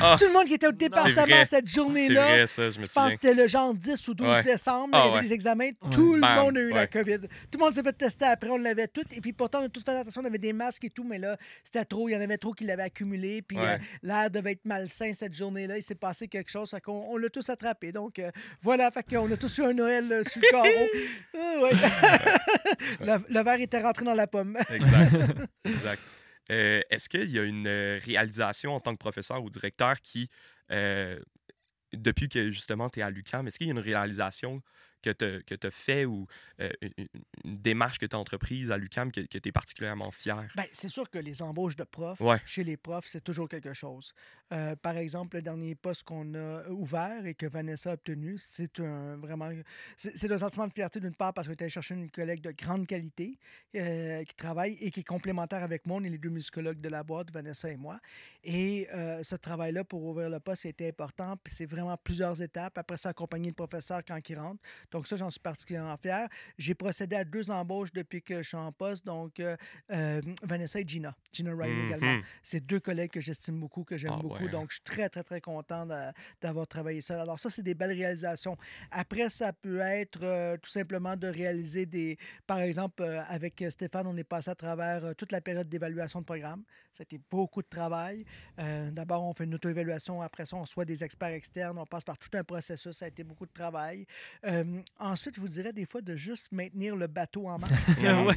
Ah. [laughs] tout le monde qui était au département vrai. cette C'est journée-là. vrai, ça, je me Je pense souviens. que c'était le genre 10 ou 12 Ouais. décembre. Ah il y avait ouais. des examens. Tout le Bam, monde a eu la ouais. COVID. Tout le monde s'est fait tester après. On l'avait tout. Et puis pourtant, on a tous fait attention. On avait des masques et tout. Mais là, c'était trop. Il y en avait trop qui l'avaient accumulé. Puis Ouais. euh, l'air devait être malsain cette journée-là. Il s'est passé quelque chose. Fait qu'on on l'a tous attrapé. Donc euh, voilà. Fait qu'on a tous eu un Noël euh, sur le carreau. [laughs] Ah, le, le verre était rentré dans la pomme. Exact. [laughs] exact. Euh, Est-ce qu'il y a une euh, réalisation en tant que professeur ou directeur qui, depuis que justement tu es à l'UCAM, est-ce qu'il y a une réalisation que tu as fait ou euh, une, démarche que tu as entreprise à l'UCAM que, tu es particulièrement fier? Ben, c'est sûr que les embauches de profs, Ouais. chez les profs, c'est toujours quelque chose. Euh, par exemple, le dernier poste qu'on a ouvert et que Vanessa a obtenu, c'est un vraiment. C'est un sentiment de fierté d'une part parce qu'on est allé chercher une collègue de grande qualité euh, qui travaille et qui est complémentaire avec moi. On est les deux musicologues de la boîte, Vanessa et moi. Et ce travail-là pour ouvrir le poste été important. Puis c'est vraiment plusieurs étapes. Après ça, accompagner le professeur quand il rentre. Donc ça, j'en suis particulièrement fier. J'ai procédé à deux embauches depuis que je suis en poste. Donc euh, euh, Vanessa et Gina. Gina Wright également. Mhm. C'est deux collègues que j'estime beaucoup, que j'aime Ah beaucoup. ouais. Donc, je suis très, très, très content d'a- d'avoir travaillé ça. Alors, ça, c'est des belles réalisations. Après, ça peut être euh, tout simplement de réaliser des. Par exemple, euh, avec Stéphane, on est passé à travers toute la période d'évaluation de programme. Ça a été beaucoup de travail. D'abord, on fait une auto-évaluation. Après ça, on soit des experts externes. On passe par tout un processus. Ça a été beaucoup de travail. Euh, ensuite, je vous dirais des fois de juste maintenir le bateau en marche. [laughs] Ouais.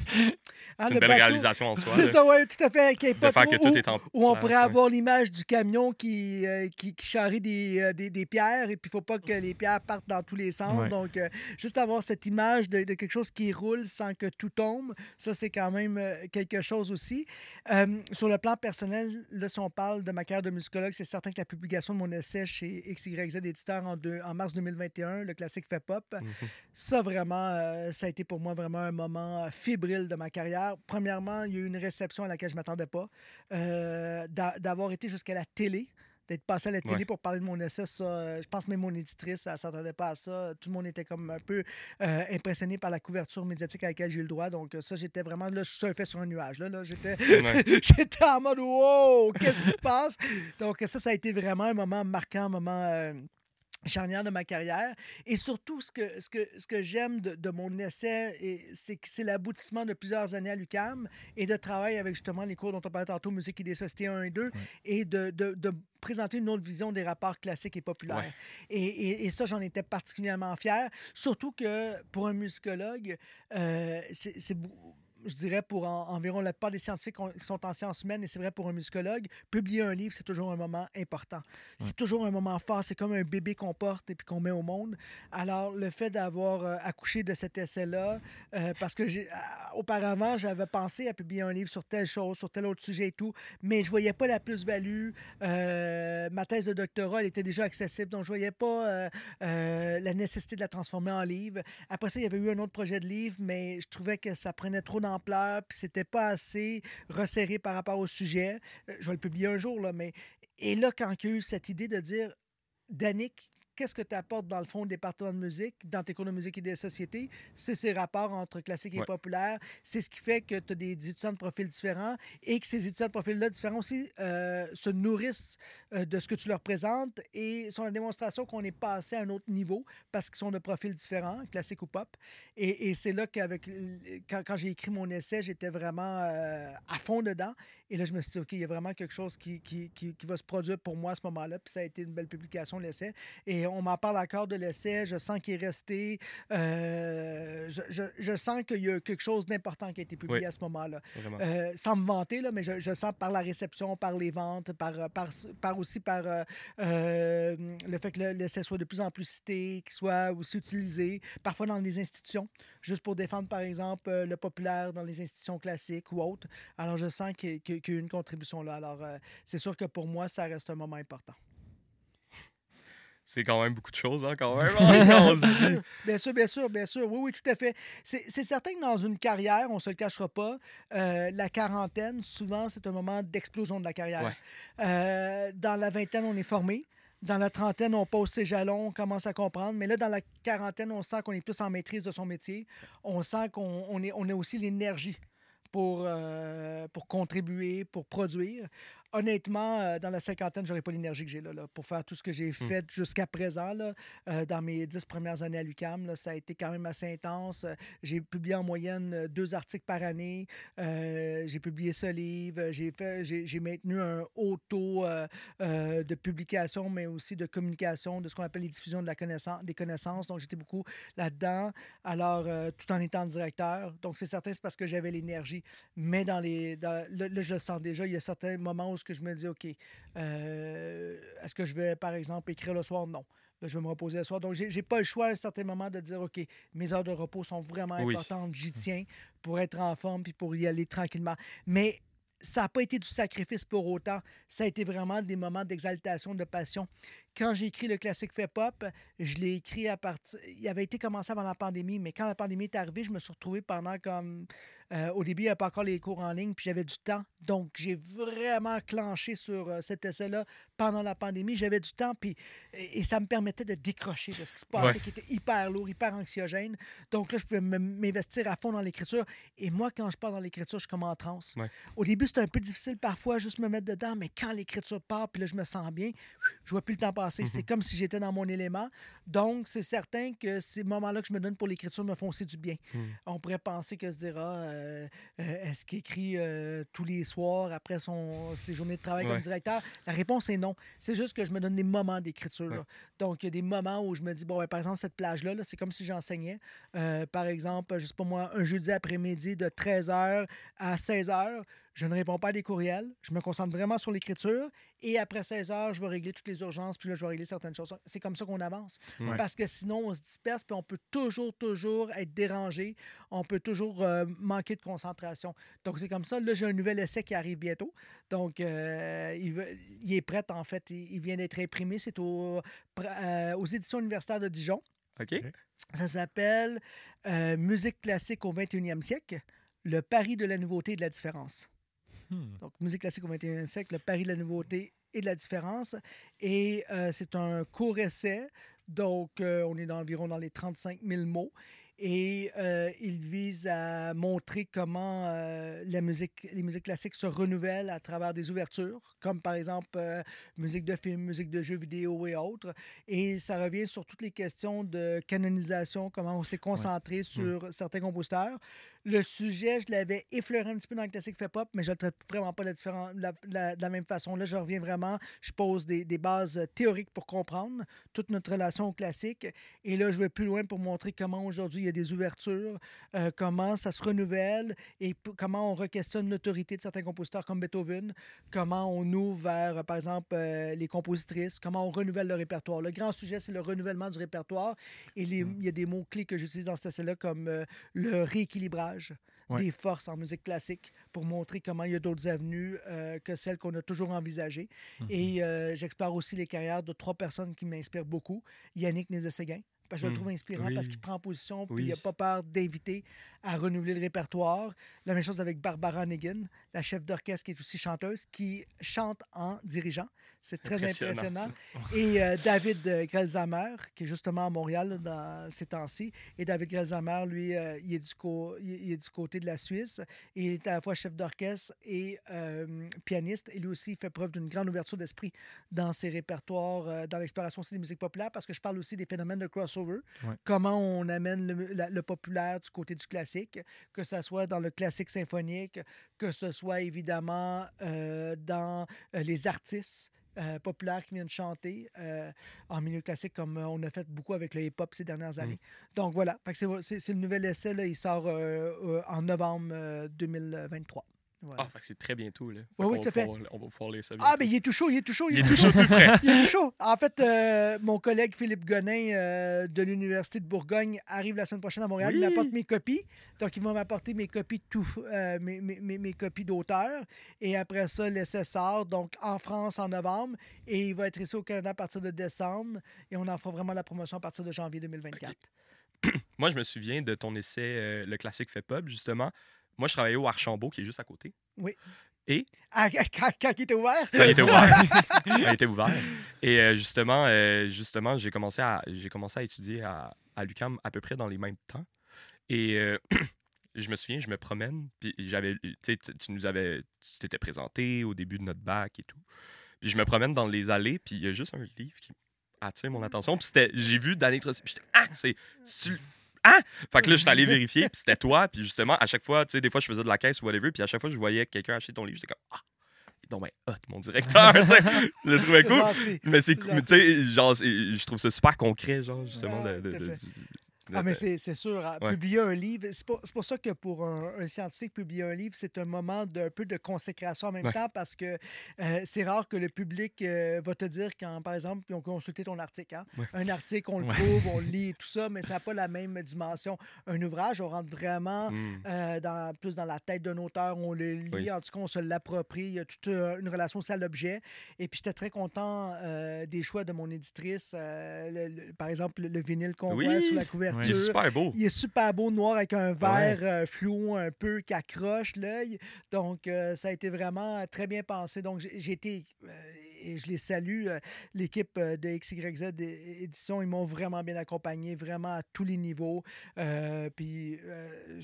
Ah, C'est une belle bateau- réalisation en soi. C'est ça, oui, tout à fait. De pas faire trop- que tout où- est en où on place, pourrait ouais. avoir l'image du camion qui, euh, qui, qui charrie des, euh, des, des pierres et puis il ne faut pas que les pierres partent dans tous les sens. Ouais. Donc, euh, juste avoir cette image de, de quelque chose qui roule sans que tout tombe, ça, c'est quand même quelque chose aussi. Sur le plan personnel, là, si on parle de ma carrière de musicologue, c'est certain que la publication de mon essai chez XYZ Éditeur en, deux- en mars 2021, le classique fait pop, Mhm. Ça, vraiment, euh, ça a été pour moi vraiment un moment euh, fébrile de ma carrière. Premièrement, il y a eu une réception à laquelle je ne m'attendais pas. Euh, d'a- D'avoir été jusqu'à la télé, d'être passé à la télé Ouais. pour parler de mon essai, ça, je pense même mon éditrice, elle ne s'attendait pas à ça. Tout le monde était comme un peu euh, impressionné par la couverture médiatique à laquelle j'ai eu le droit. Donc, ça, j'étais vraiment, là, je surfais sur un nuage. Là, là, j'étais... Ouais. [laughs] En mode wow, qu'est-ce qui se passe? Donc, ça, ça a été vraiment un moment marquant, un moment euh, charnière de ma carrière. Et surtout, ce que, ce que, ce que j'aime de, de mon essai, c'est que c'est l'aboutissement de plusieurs années à l'UCAM et de travail avec justement les cours dont on parlait tantôt, musique et des sociétés 1 et 2, et de, de- de présenter une autre vision des rapports classiques et populaires. Ouais. Et, et- et ça, j'en étais particulièrement fier. Surtout que pour un musicologue, euh, c'est je dirais pour en- environ la plupart des scientifiques qui sont en sciences humaines, et c'est vrai pour un musicologue, publier un livre, c'est toujours un moment important. C'est toujours un moment fort. C'est comme un bébé qu'on porte et puis qu'on met au monde. Alors, le fait d'avoir euh, accouché de cet essai-là, euh, parce que j'ai, euh, auparavant, j'avais pensé à publier un livre sur telle chose, sur tel autre sujet et tout, mais je voyais pas la plus-value. Ma thèse de doctorat, elle était déjà accessible, donc je voyais pas la nécessité de la transformer en livre. Après ça, il y avait eu un autre projet de livre, mais je trouvais que ça prenait trop d'ampleur, puis c'était pas assez resserré par rapport au sujet. Euh, Je vais le publier un jour, là, mais... Et là, quand il y a eu cette idée de dire, Danick, qu'est-ce que tu apportes dans le fond au département de musique, dans tes cours de musique et des sociétés? C'est ces rapports entre classique et Ouais. populaire. C'est ce qui fait que tu as des étudiants de profils différents et que ces étudiants de profils-là différents aussi euh, se nourrissent euh, de ce que tu leur présentes et sont la démonstration qu'on est passé à un autre niveau parce qu'ils sont de profils différents, classique ou pop. Et, et c'est là qu'avec quand j'ai écrit mon essai, j'étais vraiment euh, à fond dedans. Et là, je me suis dit, OK, il y a vraiment quelque chose qui, qui, qui- qui va se produire pour moi à ce moment-là. Puis ça a été une belle publication, l'essai. Et on m'en parle encore de l'essai. Je sens qu'il est resté. euh, je, je- je sens qu'il y a quelque chose d'important qui a été publié Oui. à ce moment-là. Euh, sans me vanter, là, mais je, je sens par la réception, par les ventes, par, euh, par, par aussi par euh, le fait que le- l'essai soit de plus en plus cité, qu'il soit aussi utilisé, parfois dans les institutions, juste pour défendre, par exemple, le populaire dans les institutions classiques ou autres. Alors, je sens qu'il y, une contribution là. Alors, euh, c'est sûr que pour moi, ça reste un moment important. C'est quand même beaucoup de choses, hein, quand même. [laughs] hein, quand Bien sûr, bien sûr, bien sûr. Oui, oui, tout à fait. C'est c'est certain que dans une carrière, on ne se le cachera pas, euh, la quarantaine, souvent, c'est un moment d'explosion de la carrière. Ouais. Euh, dans la vingtaine, on est formé. Dans la trentaine, on pose ses jalons, on commence à comprendre. Mais là, dans la quarantaine, on sent qu'on est plus en maîtrise de son métier. On sent qu'on on est, on a aussi l'énergie pour, euh, pour contribuer, pour produire. Honnêtement, euh, dans la cinquantaine, j'aurais pas l'énergie que j'ai là, là, pour faire tout ce que j'ai fait jusqu'à présent. Là, euh, dans mes dix premières années à l'UCAM, ça a été quand même assez intense. Euh, J'ai publié en moyenne deux articles par année. J'ai publié ce livre. J'ai fait, j'ai, j'ai maintenu un haut taux de publication, mais aussi de communication, de ce qu'on appelle les diffusions de la connaissance, des connaissances. Donc, j'étais beaucoup là-dedans. Alors, tout en étant directeur. Donc, c'est certain, c'est parce que j'avais l'énergie. Mais dans les. Dans, là, là, je le sens déjà. Il y a certains moments où que je me dis, OK, euh, est-ce que je vais, par exemple, écrire le soir? Non. Là, je vais me reposer le soir. Donc, j'ai j'ai pas le choix à un certain moment de dire, OK, mes heures de repos sont vraiment Oui. importantes, j'y tiens pour être en forme puis pour y aller tranquillement. Mais ça n'a pas été du sacrifice pour autant. Ça a été vraiment des moments d'exaltation, de passion. Quand j'ai écrit le classique fait pop, je l'ai écrit à partir. Il avait été commencé avant la pandémie, mais quand la pandémie est arrivée, je me suis retrouvé pendant comme. euh, au début, il n'y avait pas encore les cours en ligne, puis j'avais du temps. Donc, j'ai vraiment clenché sur euh, cet essai-là pendant la pandémie. J'avais du temps, puis. Et, et ça me permettait de décrocher de ce qui se passait, Ouais. qui était hyper lourd, hyper anxiogène. Donc là, je pouvais m'investir à fond dans l'écriture. Et moi, quand je pars dans l'écriture, je suis comme en transe. Ouais. Au début, c'est un peu difficile parfois juste me mettre dedans, mais quand l'écriture part, puis là, je me sens bien, je vois plus le temps passer. C'est Mhm. comme si j'étais dans mon élément. Donc, c'est certain que ces moments-là que je me donne pour l'écriture me font aussi du bien. Mhm. On pourrait penser que se dira, euh, euh, est-ce qu'il écrit euh, tous les soirs après son, ses journées de travail comme directeur? La réponse est non. C'est juste que je me donne des moments d'écriture. Ouais. Donc, il y a des moments où je me dis, bon, ouais, par exemple, cette plage-là, là, c'est comme si j'enseignais. Par exemple, je sais pas moi, un jeudi après-midi de 13h à 16h, je ne réponds pas à des courriels. Je me concentre vraiment sur l'écriture. Et après 16h, je vais régler toutes les urgences, puis là, je vais régler certaines choses. C'est comme ça qu'on avance. Ouais. Parce que sinon, on se disperse, puis on peut toujours, toujours être dérangé. On peut toujours euh, manquer de concentration. Donc, c'est comme ça. Là, j'ai un nouvel essai qui arrive bientôt. Donc, euh, il, veut- il est prêt, en fait. Il, il vient d'être imprimé. C'est au, euh, aux éditions universitaires de Dijon. OK? Ça s'appelle euh, Musique classique au 21e siècle, le pari de la nouveauté et de la différence. Hmm. Donc, musique classique au 21e siècle, le pari de la nouveauté et de la différence. Et euh, c'est un court essai. Donc, euh, on est dans environ dans les 35 000 mots. Et euh, il vise à montrer comment la musique, les musiques classiques se renouvellent à travers des ouvertures, comme par exemple musique de film, musique de jeux vidéo et autres. Et ça revient sur toutes les questions de canonisation, comment on s'est concentré sur certains compositeurs. Le sujet, je l'avais effleuré un petit peu dans le classique fait pop, mais je ne le traite vraiment pas de, la- la- de la même façon. Là, je reviens vraiment, je pose des, des bases théoriques pour comprendre toute notre relation au classique. Et là, je vais plus loin pour montrer comment aujourd'hui il y a des ouvertures, euh, comment ça se renouvelle et comment on re-questionne l'autorité de certains compositeurs comme Beethoven, comment on ouvre vers, euh, par exemple, euh, les compositrices, comment on renouvelle le répertoire. Le grand sujet, c'est le renouvellement du répertoire. Et les- il y a des mots-clés que j'utilise dans cet essai-là comme euh, le rééquilibrage Ouais. des forces en musique classique pour montrer comment il y a d'autres avenues euh, que celles qu'on a toujours envisagées. Mhm. Et euh, j'explore aussi les carrières de trois personnes qui m'inspirent beaucoup. Yannick Nézet-Séguin, parce que je le trouve inspirant parce qu'il prend position puis Oui. il n'a pas peur d'inviter à renouveler le répertoire. La même chose avec Barbara Negan, la chef d'orchestre qui est aussi chanteuse, qui chante en dirigeant. C'est très impressionnant, impressionnant. Et euh, David euh, Grelzamer, qui est justement à Montréal là, dans ces temps-ci. Et David Grelzamer, lui, euh, il, est du co- il il est du côté de la Suisse. Il est à la fois chef d'orchestre et euh, pianiste. Et lui aussi, il fait preuve d'une grande ouverture d'esprit dans ses répertoires, dans l'exploration aussi des musiques populaires, parce que je parle aussi des phénomènes de crossover. Ouais. Comment on amène le, la- le populaire du côté du classique, que ce soit dans le classique symphonique, que ce soit évidemment dans les artistes euh, populaires qui viennent chanter euh, en milieu classique, comme euh, on a fait beaucoup avec le hip-hop ces dernières années. Donc voilà, c'est- le nouvel essai, là, il sort euh, en novembre euh, 2023. Ah, c'est très bientôt, là. Oui, tout à fait. pouvoir- On va pouvoir les saluer. Ah, mais il est tout chaud, il est tout chaud, Il est toujours tout prêt. [laughs] il est tout chaud. En fait, euh, mon collègue Philippe Gonin euh, de l'Université de Bourgogne arrive la semaine prochaine à Montréal. Il m'apporte mes copies. Donc, il va m'apporter mes copies de tout, euh, mes, mes- mes- mes copies d'auteur. Et après ça, l'essai sort, donc en France en novembre. Et il va être ici au Canada à partir de décembre. Et on en fera vraiment la promotion à partir de janvier 2024. [coughs] Moi, je me souviens de ton essai Le classique fait pub, justement. Moi, je travaillais au Archambault, qui est juste à côté. Ah, quand, quand il était ouvert? Quand il était ouvert. [laughs] Quand il était ouvert. Et euh, justement, euh, justement j'ai commencé à, j'ai commencé à étudier à, à l'UQAM à peu près dans les mêmes temps. Et euh, [clears throat] je me souviens, je me promène, puis j'avais, tu nous avais, tu t'étais présenté au début de notre bac et tout. Puis je me promène dans les allées, puis il y a juste un livre qui attire mon attention. Puis c'était, j'ai vu Danny Trottier, puis j'étais, ah, c'est- ah! Fait que là, je suis allé vérifier, puis c'était toi. Puis justement, à chaque fois, tu sais, des fois, je faisais de la caisse ou whatever, puis à chaque fois, je voyais quelqu'un acheter ton livre, j'étais comme, ah! Donc ben hot, mon directeur, [laughs] tu sais. Je le trouvais cool. gentil. Mais c'est tu sais, genre, je trouve ça super concret, genre, justement. Ouais, de- Ah, mais c'est sûr. hein, Ouais. Publier un livre, c'est pour, pour ça que pour un, un scientifique, publier un livre, c'est un moment d'un peu de consécration en même Ouais. temps parce que euh, c'est rare que le public euh, va te dire quand, par exemple, ils ont consulté ton article. hein. Ouais. Un article, on le trouve, on le [laughs] lit et tout ça, mais ça n'a pas la même dimension. Un ouvrage, on rentre vraiment Hmm. euh, dans, plus dans la tête d'un auteur, on le lit, Oui. en tout cas, on se l'approprie, il y a toute une relation aussi à l'objet. Et puis, j'étais très content des choix de mon éditrice. le- le- par exemple, le, le vinyle qu'on Oui. voit sur la Ouais. Couverture. Il est super beau. Il est super beau, noir, avec un verre euh, fluo un peu qui accroche l'œil. Donc, euh, ça a été vraiment très bien pensé. Donc, j'ai j'ai été euh, et je les salue. euh, L'équipe euh, de XYZ Édition, ils m'ont vraiment bien accompagné, vraiment à tous les niveaux. Euh, puis euh,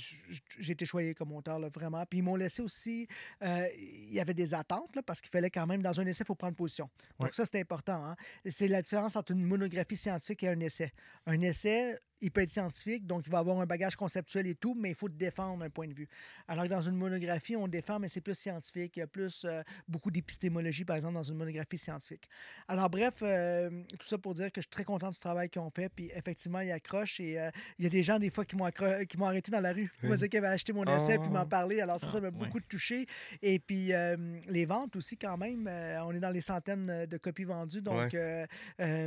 j'ai été choyé comme auteur, là, vraiment. Puis ils m'ont laissé aussi. euh, il y avait des attentes, là, parce qu'il fallait quand même, dans un essai, il faut prendre position. Donc Ouais. ça, c'est important. hein. C'est la différence entre une monographie scientifique et un essai. Un essai, il peut être scientifique, donc il va avoir un bagage conceptuel et tout, mais il faut défendre un point de vue. Alors que dans une monographie, on défend, mais c'est plus scientifique. Il y a plus euh, beaucoup d'épistémologie, par exemple, dans une monographie scientifique. Alors, bref, euh, tout ça pour dire que je suis très content du travail qu'ils ont fait. Puis, effectivement, ils accrochent. Et euh, il y a des gens, des fois, qui m'ont accro- qui m'ont arrêté dans la rue. Ils m'ont dit qu'ils avaient acheté mon essai, puis Oh. m'en parlé. Alors, ça, ça m'a Ah, ouais. beaucoup touché. Et puis, euh, les ventes aussi, quand même. on est dans les centaines de copies vendues, donc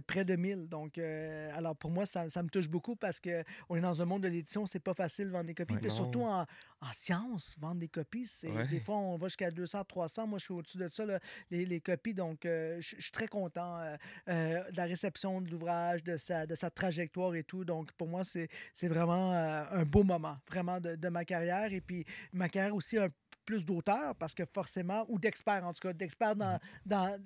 près de 1000. Donc, alors, pour moi, ça, ça me touche beaucoup parce que on est dans un monde de l'édition, c'est pas facile de vendre des copies. Ouais. Puis surtout en, en sciences, vendre des copies, c'est Ouais. des fois, on va jusqu'à 200, 300. Moi, je suis au-dessus de ça, là, les, les copies. Donc, euh, je suis très content euh, euh, de la réception de l'ouvrage, de sa, de sa trajectoire et tout. Donc, pour moi, c'est vraiment un beau moment, vraiment, de, de ma carrière. Et puis, ma carrière aussi, un plus d'auteur, parce que forcément, ou d'expert, en tout cas, d'expert dans, dans,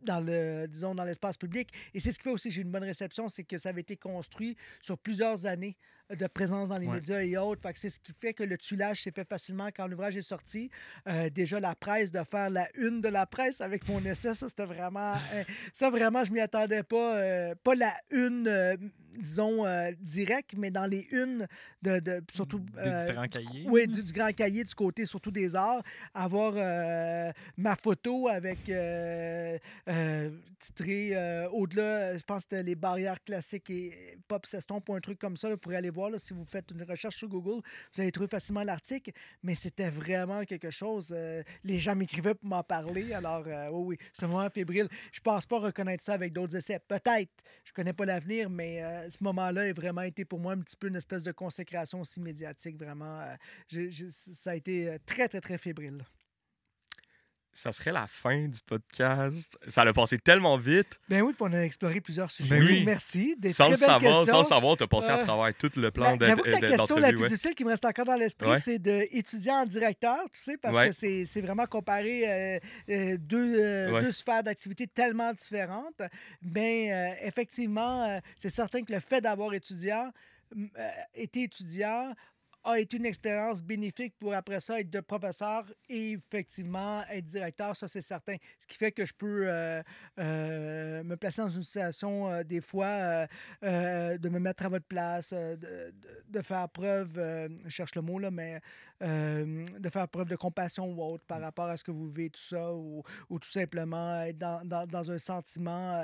dans le, disons, dans l'espace public. Et c'est ce qui fait aussi que j'ai une bonne réception, c'est que ça avait été construit sur plusieurs années de présence dans les Ouais. médias et autres. Fait que c'est ce qui fait que le tuilage s'est fait facilement quand l'ouvrage est sorti. Euh, déjà, la presse, de faire la une de la presse avec mon essai, ça, c'était vraiment... [laughs] euh, ça, vraiment, je m'y attendais pas. euh, pas la une, disons, directe, mais dans les unes de... de surtout... Des différents du- cahiers. Oui, du, du grand cahier, du côté surtout des arts. Avoir ma photo avec titré au-delà, je pense que c'était les barrières classiques et pop s'estompe ou un truc comme ça. là, pourrez aller voir là, si vous faites une recherche sur Google. Vous allez trouver facilement l'article, mais c'était vraiment quelque chose. euh, les gens m'écrivaient pour m'en parler. Alors, euh, oui, c'est un moment fébrile. Je pense pas reconnaître ça avec d'autres essais. Peut-être. Je connais pas l'avenir, mais euh, ce moment-là a vraiment été pour moi un petit peu une espèce de consécration aussi médiatique. Vraiment, euh, ça a été très, très, très fébrile. Ça serait la fin du podcast. Ça a passé tellement vite. Ben oui, puis on a exploré plusieurs sujets. Ben oui. Merci. Des Sans très le belles savoir, questions. sans le savoir, tu as passé à Euh, travers tout le plan Ben, de- J'avoue que la question la plus ouais. difficile qui me reste encore dans l'esprit, Ouais. c'est d'étudiant en directeur, tu sais, parce Ouais. que c'est vraiment comparer euh, euh, deux, sphères d'activité tellement différentes. Mais euh, effectivement, c'est certain que le fait d'avoir étudiant, été étudiant, a été une expérience bénéfique pour après ça être de professeur et effectivement être directeur, ça c'est certain. Ce qui fait que je peux euh, euh, me placer dans une situation euh, des fois de me mettre à votre place, de, faire preuve, je cherche le mot là, mais de faire preuve de compassion ou autre par rapport à ce que vous vivez, tout ça, ou, ou tout simplement être dans, dans- dans un sentiment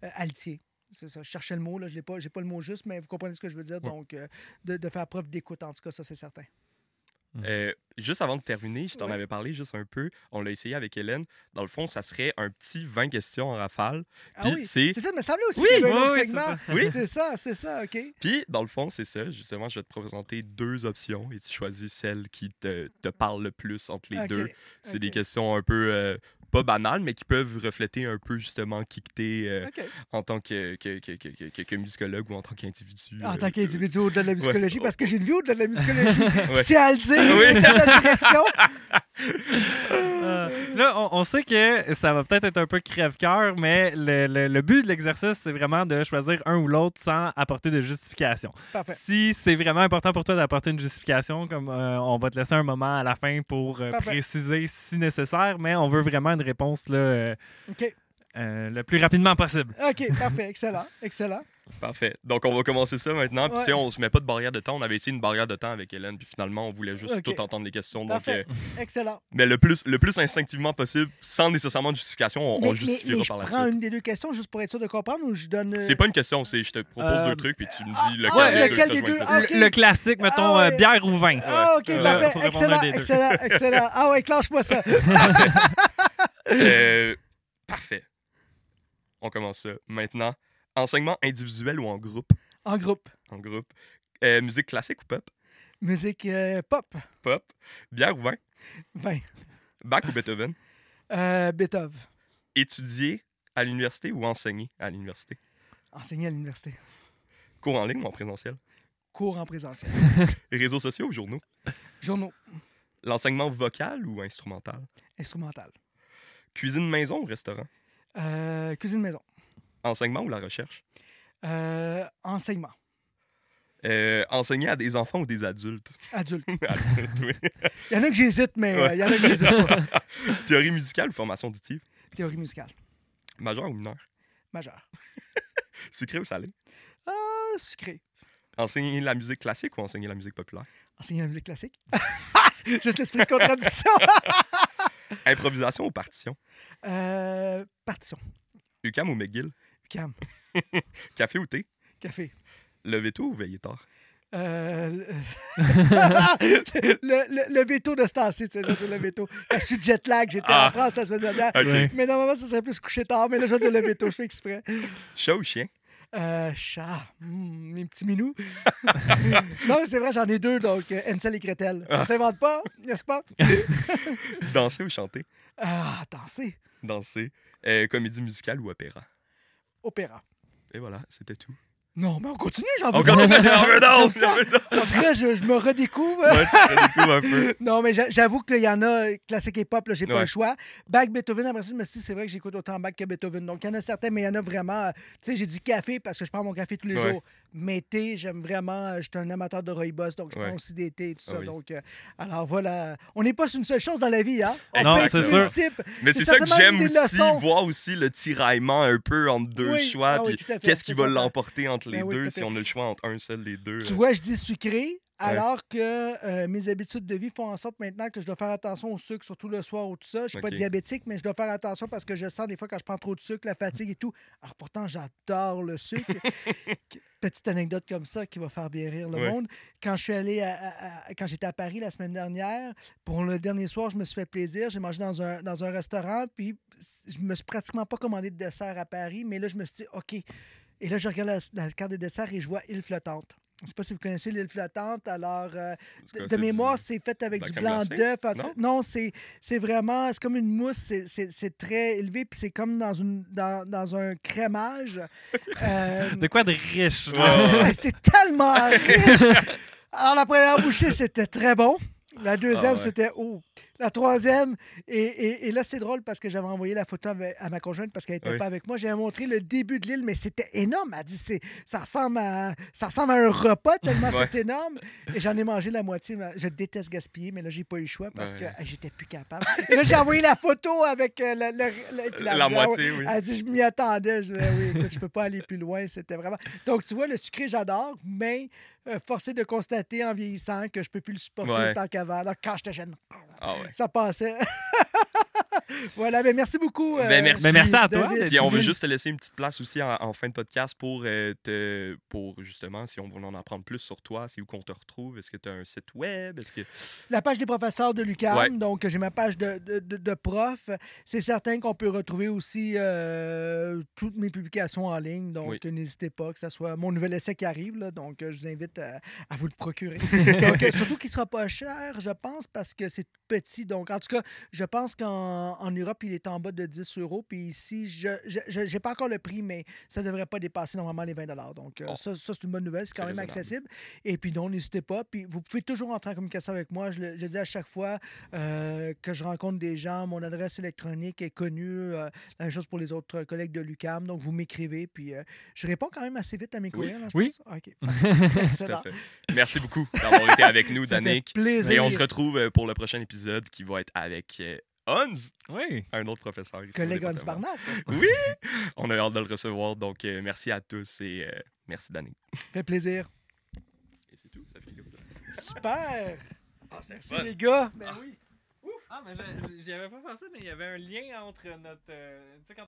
altier. C'est ça, je cherchais le mot, là, je n'ai pas, j'ai pas le mot juste, mais vous comprenez ce que je veux dire. Ouais. Donc, euh, de, de faire preuve d'écoute, en tout cas, ça c'est certain. Euh, juste avant de terminer, je t'en Ouais. avais parlé juste un peu. On l'a essayé avec Hélène. Dans le fond, ça serait un petit 20 questions en rafale. Ah Puis oui, c'est. ça, il me semblait aussi Oui, qu'il y avait un oui, autre oui, c'est segment. ça. Oui. C'est ça, c'est ça, OK. Puis, dans le fond, c'est ça. Justement, je vais te présenter deux options et tu choisis celle qui te, te parle le plus entre les deux. C'est des questions un peu. euh, pas banales, mais qui peuvent refléter un peu justement qui que t'es euh, en tant que, que, que, que, que- que musicologue ou en tant qu'individu. En euh, tant qu'individu au-delà de la musicologie, Ouais. parce que j'ai une vie au-delà de la musicologie. Ouais. Je tiens à le dire, Oui. la direction. [laughs] Euh, là, on, on sait que ça va peut-être être un peu crève-cœur, mais le, le- le but de l'exercice, c'est vraiment de choisir un ou l'autre sans apporter de justification. Parfait. Si c'est vraiment important pour toi d'apporter une justification, comme euh, on va te laisser un moment à la fin pour euh, préciser si nécessaire, mais on veut vraiment une réponse là, OK, euh, le plus rapidement possible. OK, parfait. Excellent, excellent. Parfait. Donc, on va commencer ça maintenant. Puis, Ouais. tu sais, on se met pas de barrière de temps. On avait essayé une barrière de temps avec Hélène. Puis, finalement, on voulait juste tout entendre les questions. Donc, Parfait. euh, Excellent. mais le plus, le plus instinctivement possible, sans nécessairement de justification, on, mais, on justifiera mais je par la prends suite. une des deux questions juste pour être sûr de comprendre ou je donne... euh, C'est pas une question, c'est je te propose Euh, deux trucs, puis tu me ah, dis lequel, ouais, des deux lequel te des rejoint deux? le. Ah, classique, mettons, Ah ouais. euh, bière ou vin. Ah, OK, Euh, parfait. Excellent, excellent, excellent. Ah ouais, clenche-moi ça. [laughs] Euh, parfait. On commence ça. Maintenant, enseignement individuel ou en groupe? En groupe. En groupe. Euh, musique classique ou pop? Musique euh, pop. Pop. Bière ou vin? 20. Bach ou Beethoven? [laughs] Euh, Beethoven. Étudier à l'université ou enseigner à l'université? Enseigné à l'université. Cours en ligne ou en présentiel? Cours en présentiel. [laughs] Réseaux sociaux ou journaux? Journaux. L'enseignement vocal ou instrumental? Instrumental. Cuisine maison ou restaurant? Euh, cuisine maison. Enseignement ou la recherche? Euh, enseignement. Euh, enseigner à des enfants ou des adultes? [laughs] Adulte. [laughs] Adultes, oui. Il y en a que j'hésite, mais Ouais. il y en a que j'hésite pas. [laughs] Théorie musicale ou formation auditive? Théorie musicale. Majeur ou mineur? Majeur. Sucré ou salé? Ah, sucré. Enseigner la musique classique ou enseigner la musique populaire? Enseigner la musique classique. Juste l'esprit de contradiction. [laughs] Improvisation ou partition? euh, partition. UCAM ou McGill? Cam. [laughs] Café ou thé? Café. Lever tôt ou veiller tard? Euh, le, [laughs] le- le veto de ce temps-ci, tu sais, je veux dire le veto. Quand je suis jet lag, j'étais Ah. en France la semaine dernière. Mais normalement, ça serait plus coucher tard, mais là, je veux dire le veto, je fais exprès. Chat ou chien? Euh, chat, Hmm, mes petits minous. [laughs] non, c'est vrai, j'en ai deux, donc euh, Ansel et Gretel. Ça Ah. s'invente pas, n'est-ce pas? [laughs] Danser ou chanter? Ah, danser. Danser. Euh, comédie musicale ou opéra? Opéra. Et voilà, c'était tout. Non, mais on continue, j'en veux On continue! On veut d'autres. En tout cas, je, je me redécouvre. Ouais, tu te redécouvres un peu. [laughs] Non, mais j'a- j'avoue qu'il y en a, classique et pop, là, j'ai pas le choix. Bach, Beethoven, après ça, je me suis dit, c'est vrai que j'écoute autant Bach que Beethoven. Donc, il y en a certains, mais il y en a vraiment. euh, Tu sais, j'ai dit café parce que je prends mon café tous les Ouais. jours. Mais thé, j'aime vraiment. euh, Je suis un amateur de rooibos, donc je Ouais. prends aussi des thés et tout Ah ça. oui. Donc, euh, alors voilà. On n'est pas sur une seule chose dans la vie, hein? On Non, c'est sûr. Mais C'est ça que j'aime aussi, leçons. voir aussi le tiraillement un peu entre deux Oui, choix. ah oui, puis qu'est-ce qui va l'emporter entre les Ben deux si on a le choix entre un seul des deux? Tu euh? vois, je dis sucré, alors que euh, mes habitudes de vie font en sorte maintenant que je dois faire attention au sucre, surtout le soir ou tout ça. Je suis pas Ok. diabétique, mais je dois faire attention parce que je sens des fois quand je prends trop de sucre, la fatigue et tout. Alors pourtant, j'adore le sucre. [laughs] Petite anecdote comme ça qui va faire bien rire le Ouais. monde. Quand je suis allé à- à- à- quand j'étais à Paris la semaine dernière, pour le dernier soir, je me suis fait plaisir. J'ai mangé dans un, dans un restaurant, puis je me suis pratiquement pas commandé de dessert à Paris, mais là, je me suis dit, OK. Et là, je regarde la, la carte des desserts et je vois île flottante. Je ne sais pas si vous connaissez l'île flottante. Alors, euh, de, mémoire, c'est fait avec du blanc d'œuf. Non? Non, c'est c'est vraiment, c'est comme une mousse. c'est- très élevé, puis c'est comme dans, une, dans, dans un crémage. [laughs] Euh, De quoi de riche. Ouais. [laughs] c'est tellement [laughs] riche. Alors, la première bouchée, c'était très bon. La deuxième, Ah ouais. c'était oh. La troisième, et, et- et là, c'est drôle parce que j'avais envoyé la photo à ma conjointe parce qu'elle n'était Oui. pas avec moi. J'avais montré le début de l'île, mais c'était énorme. Elle dit c'est, ça, ressemble à, ça ressemble à un repas tellement Ouais. c'est énorme. Et j'en ai mangé la moitié. Je déteste gaspiller, mais là, j'ai pas eu le choix parce Ouais. que j'étais plus capable. Et là, j'ai envoyé la photo avec euh, la, dit, moitié, oui. Elle dit, je m'y attendais. Je dis, Ben oui, écoute, je peux pas aller plus loin. C'était vraiment. Donc, tu vois, le sucré, j'adore, mais euh, forcé de constater en vieillissant que je peux plus le supporter Ouais. autant qu'avant. Alors, quand j'étais jeune, Ah ouais. ça passait. [laughs] voilà, ben merci beaucoup. Ben, merci. Ben, merci à toi David. d'être Puis on veut juste te laisser une petite place aussi en, en fin de podcast pour, euh, te, pour justement, si on veut en apprendre plus sur toi, c'est où qu'on te retrouve? Est-ce que tu as un site web? Est-ce que... La page des professeurs de l'UQAM, Ouais. donc j'ai ma page de, de, de- de prof. C'est certain qu'on peut retrouver aussi euh, toutes mes publications en ligne, donc Oui. euh, n'hésitez pas, que ce soit mon nouvel essai qui arrive, là, donc euh, je vous invite à, à vous le procurer. [laughs] donc, euh, surtout qu'il ne sera pas cher, je pense, parce que c'est tout petit. Donc, en tout cas, je pense qu'en en Europe, il est en bas de 10 euros, puis ici, je n'ai pas encore le prix, mais ça ne devrait pas dépasser normalement les 20 Donc, euh, Bon. ça, ça, c'est une bonne nouvelle, c'est quand même accessible. Et puis non, n'hésitez pas. Puis vous pouvez toujours entrer en communication avec moi. Je le, je le dis à chaque fois euh, que je rencontre des gens. Mon adresse électronique est connue. euh, la même chose pour les autres collègues de l'UCAM. Donc vous m'écrivez. Puis euh, je réponds quand même assez vite à mes courriels. hein, je Oui. pense. OK. [laughs] Tout Excellent. à fait. Merci beaucoup d'avoir été avec nous, Danick. plaisir. Et on se retrouve pour le prochain épisode qui va être avec euh, Hans, Oui. un autre professeur. ici Collègue Hans département. Barnett. On a hâte de le recevoir. Donc, euh, merci à tous et euh, merci, Danick. fait plaisir. Et c'est tout. Ça fait comme ça. Super. Ah, Merci les gars. Ben oui. Ah, mais j'y avais pas pensé, mais il y avait un lien entre notre. euh, tu sais, quand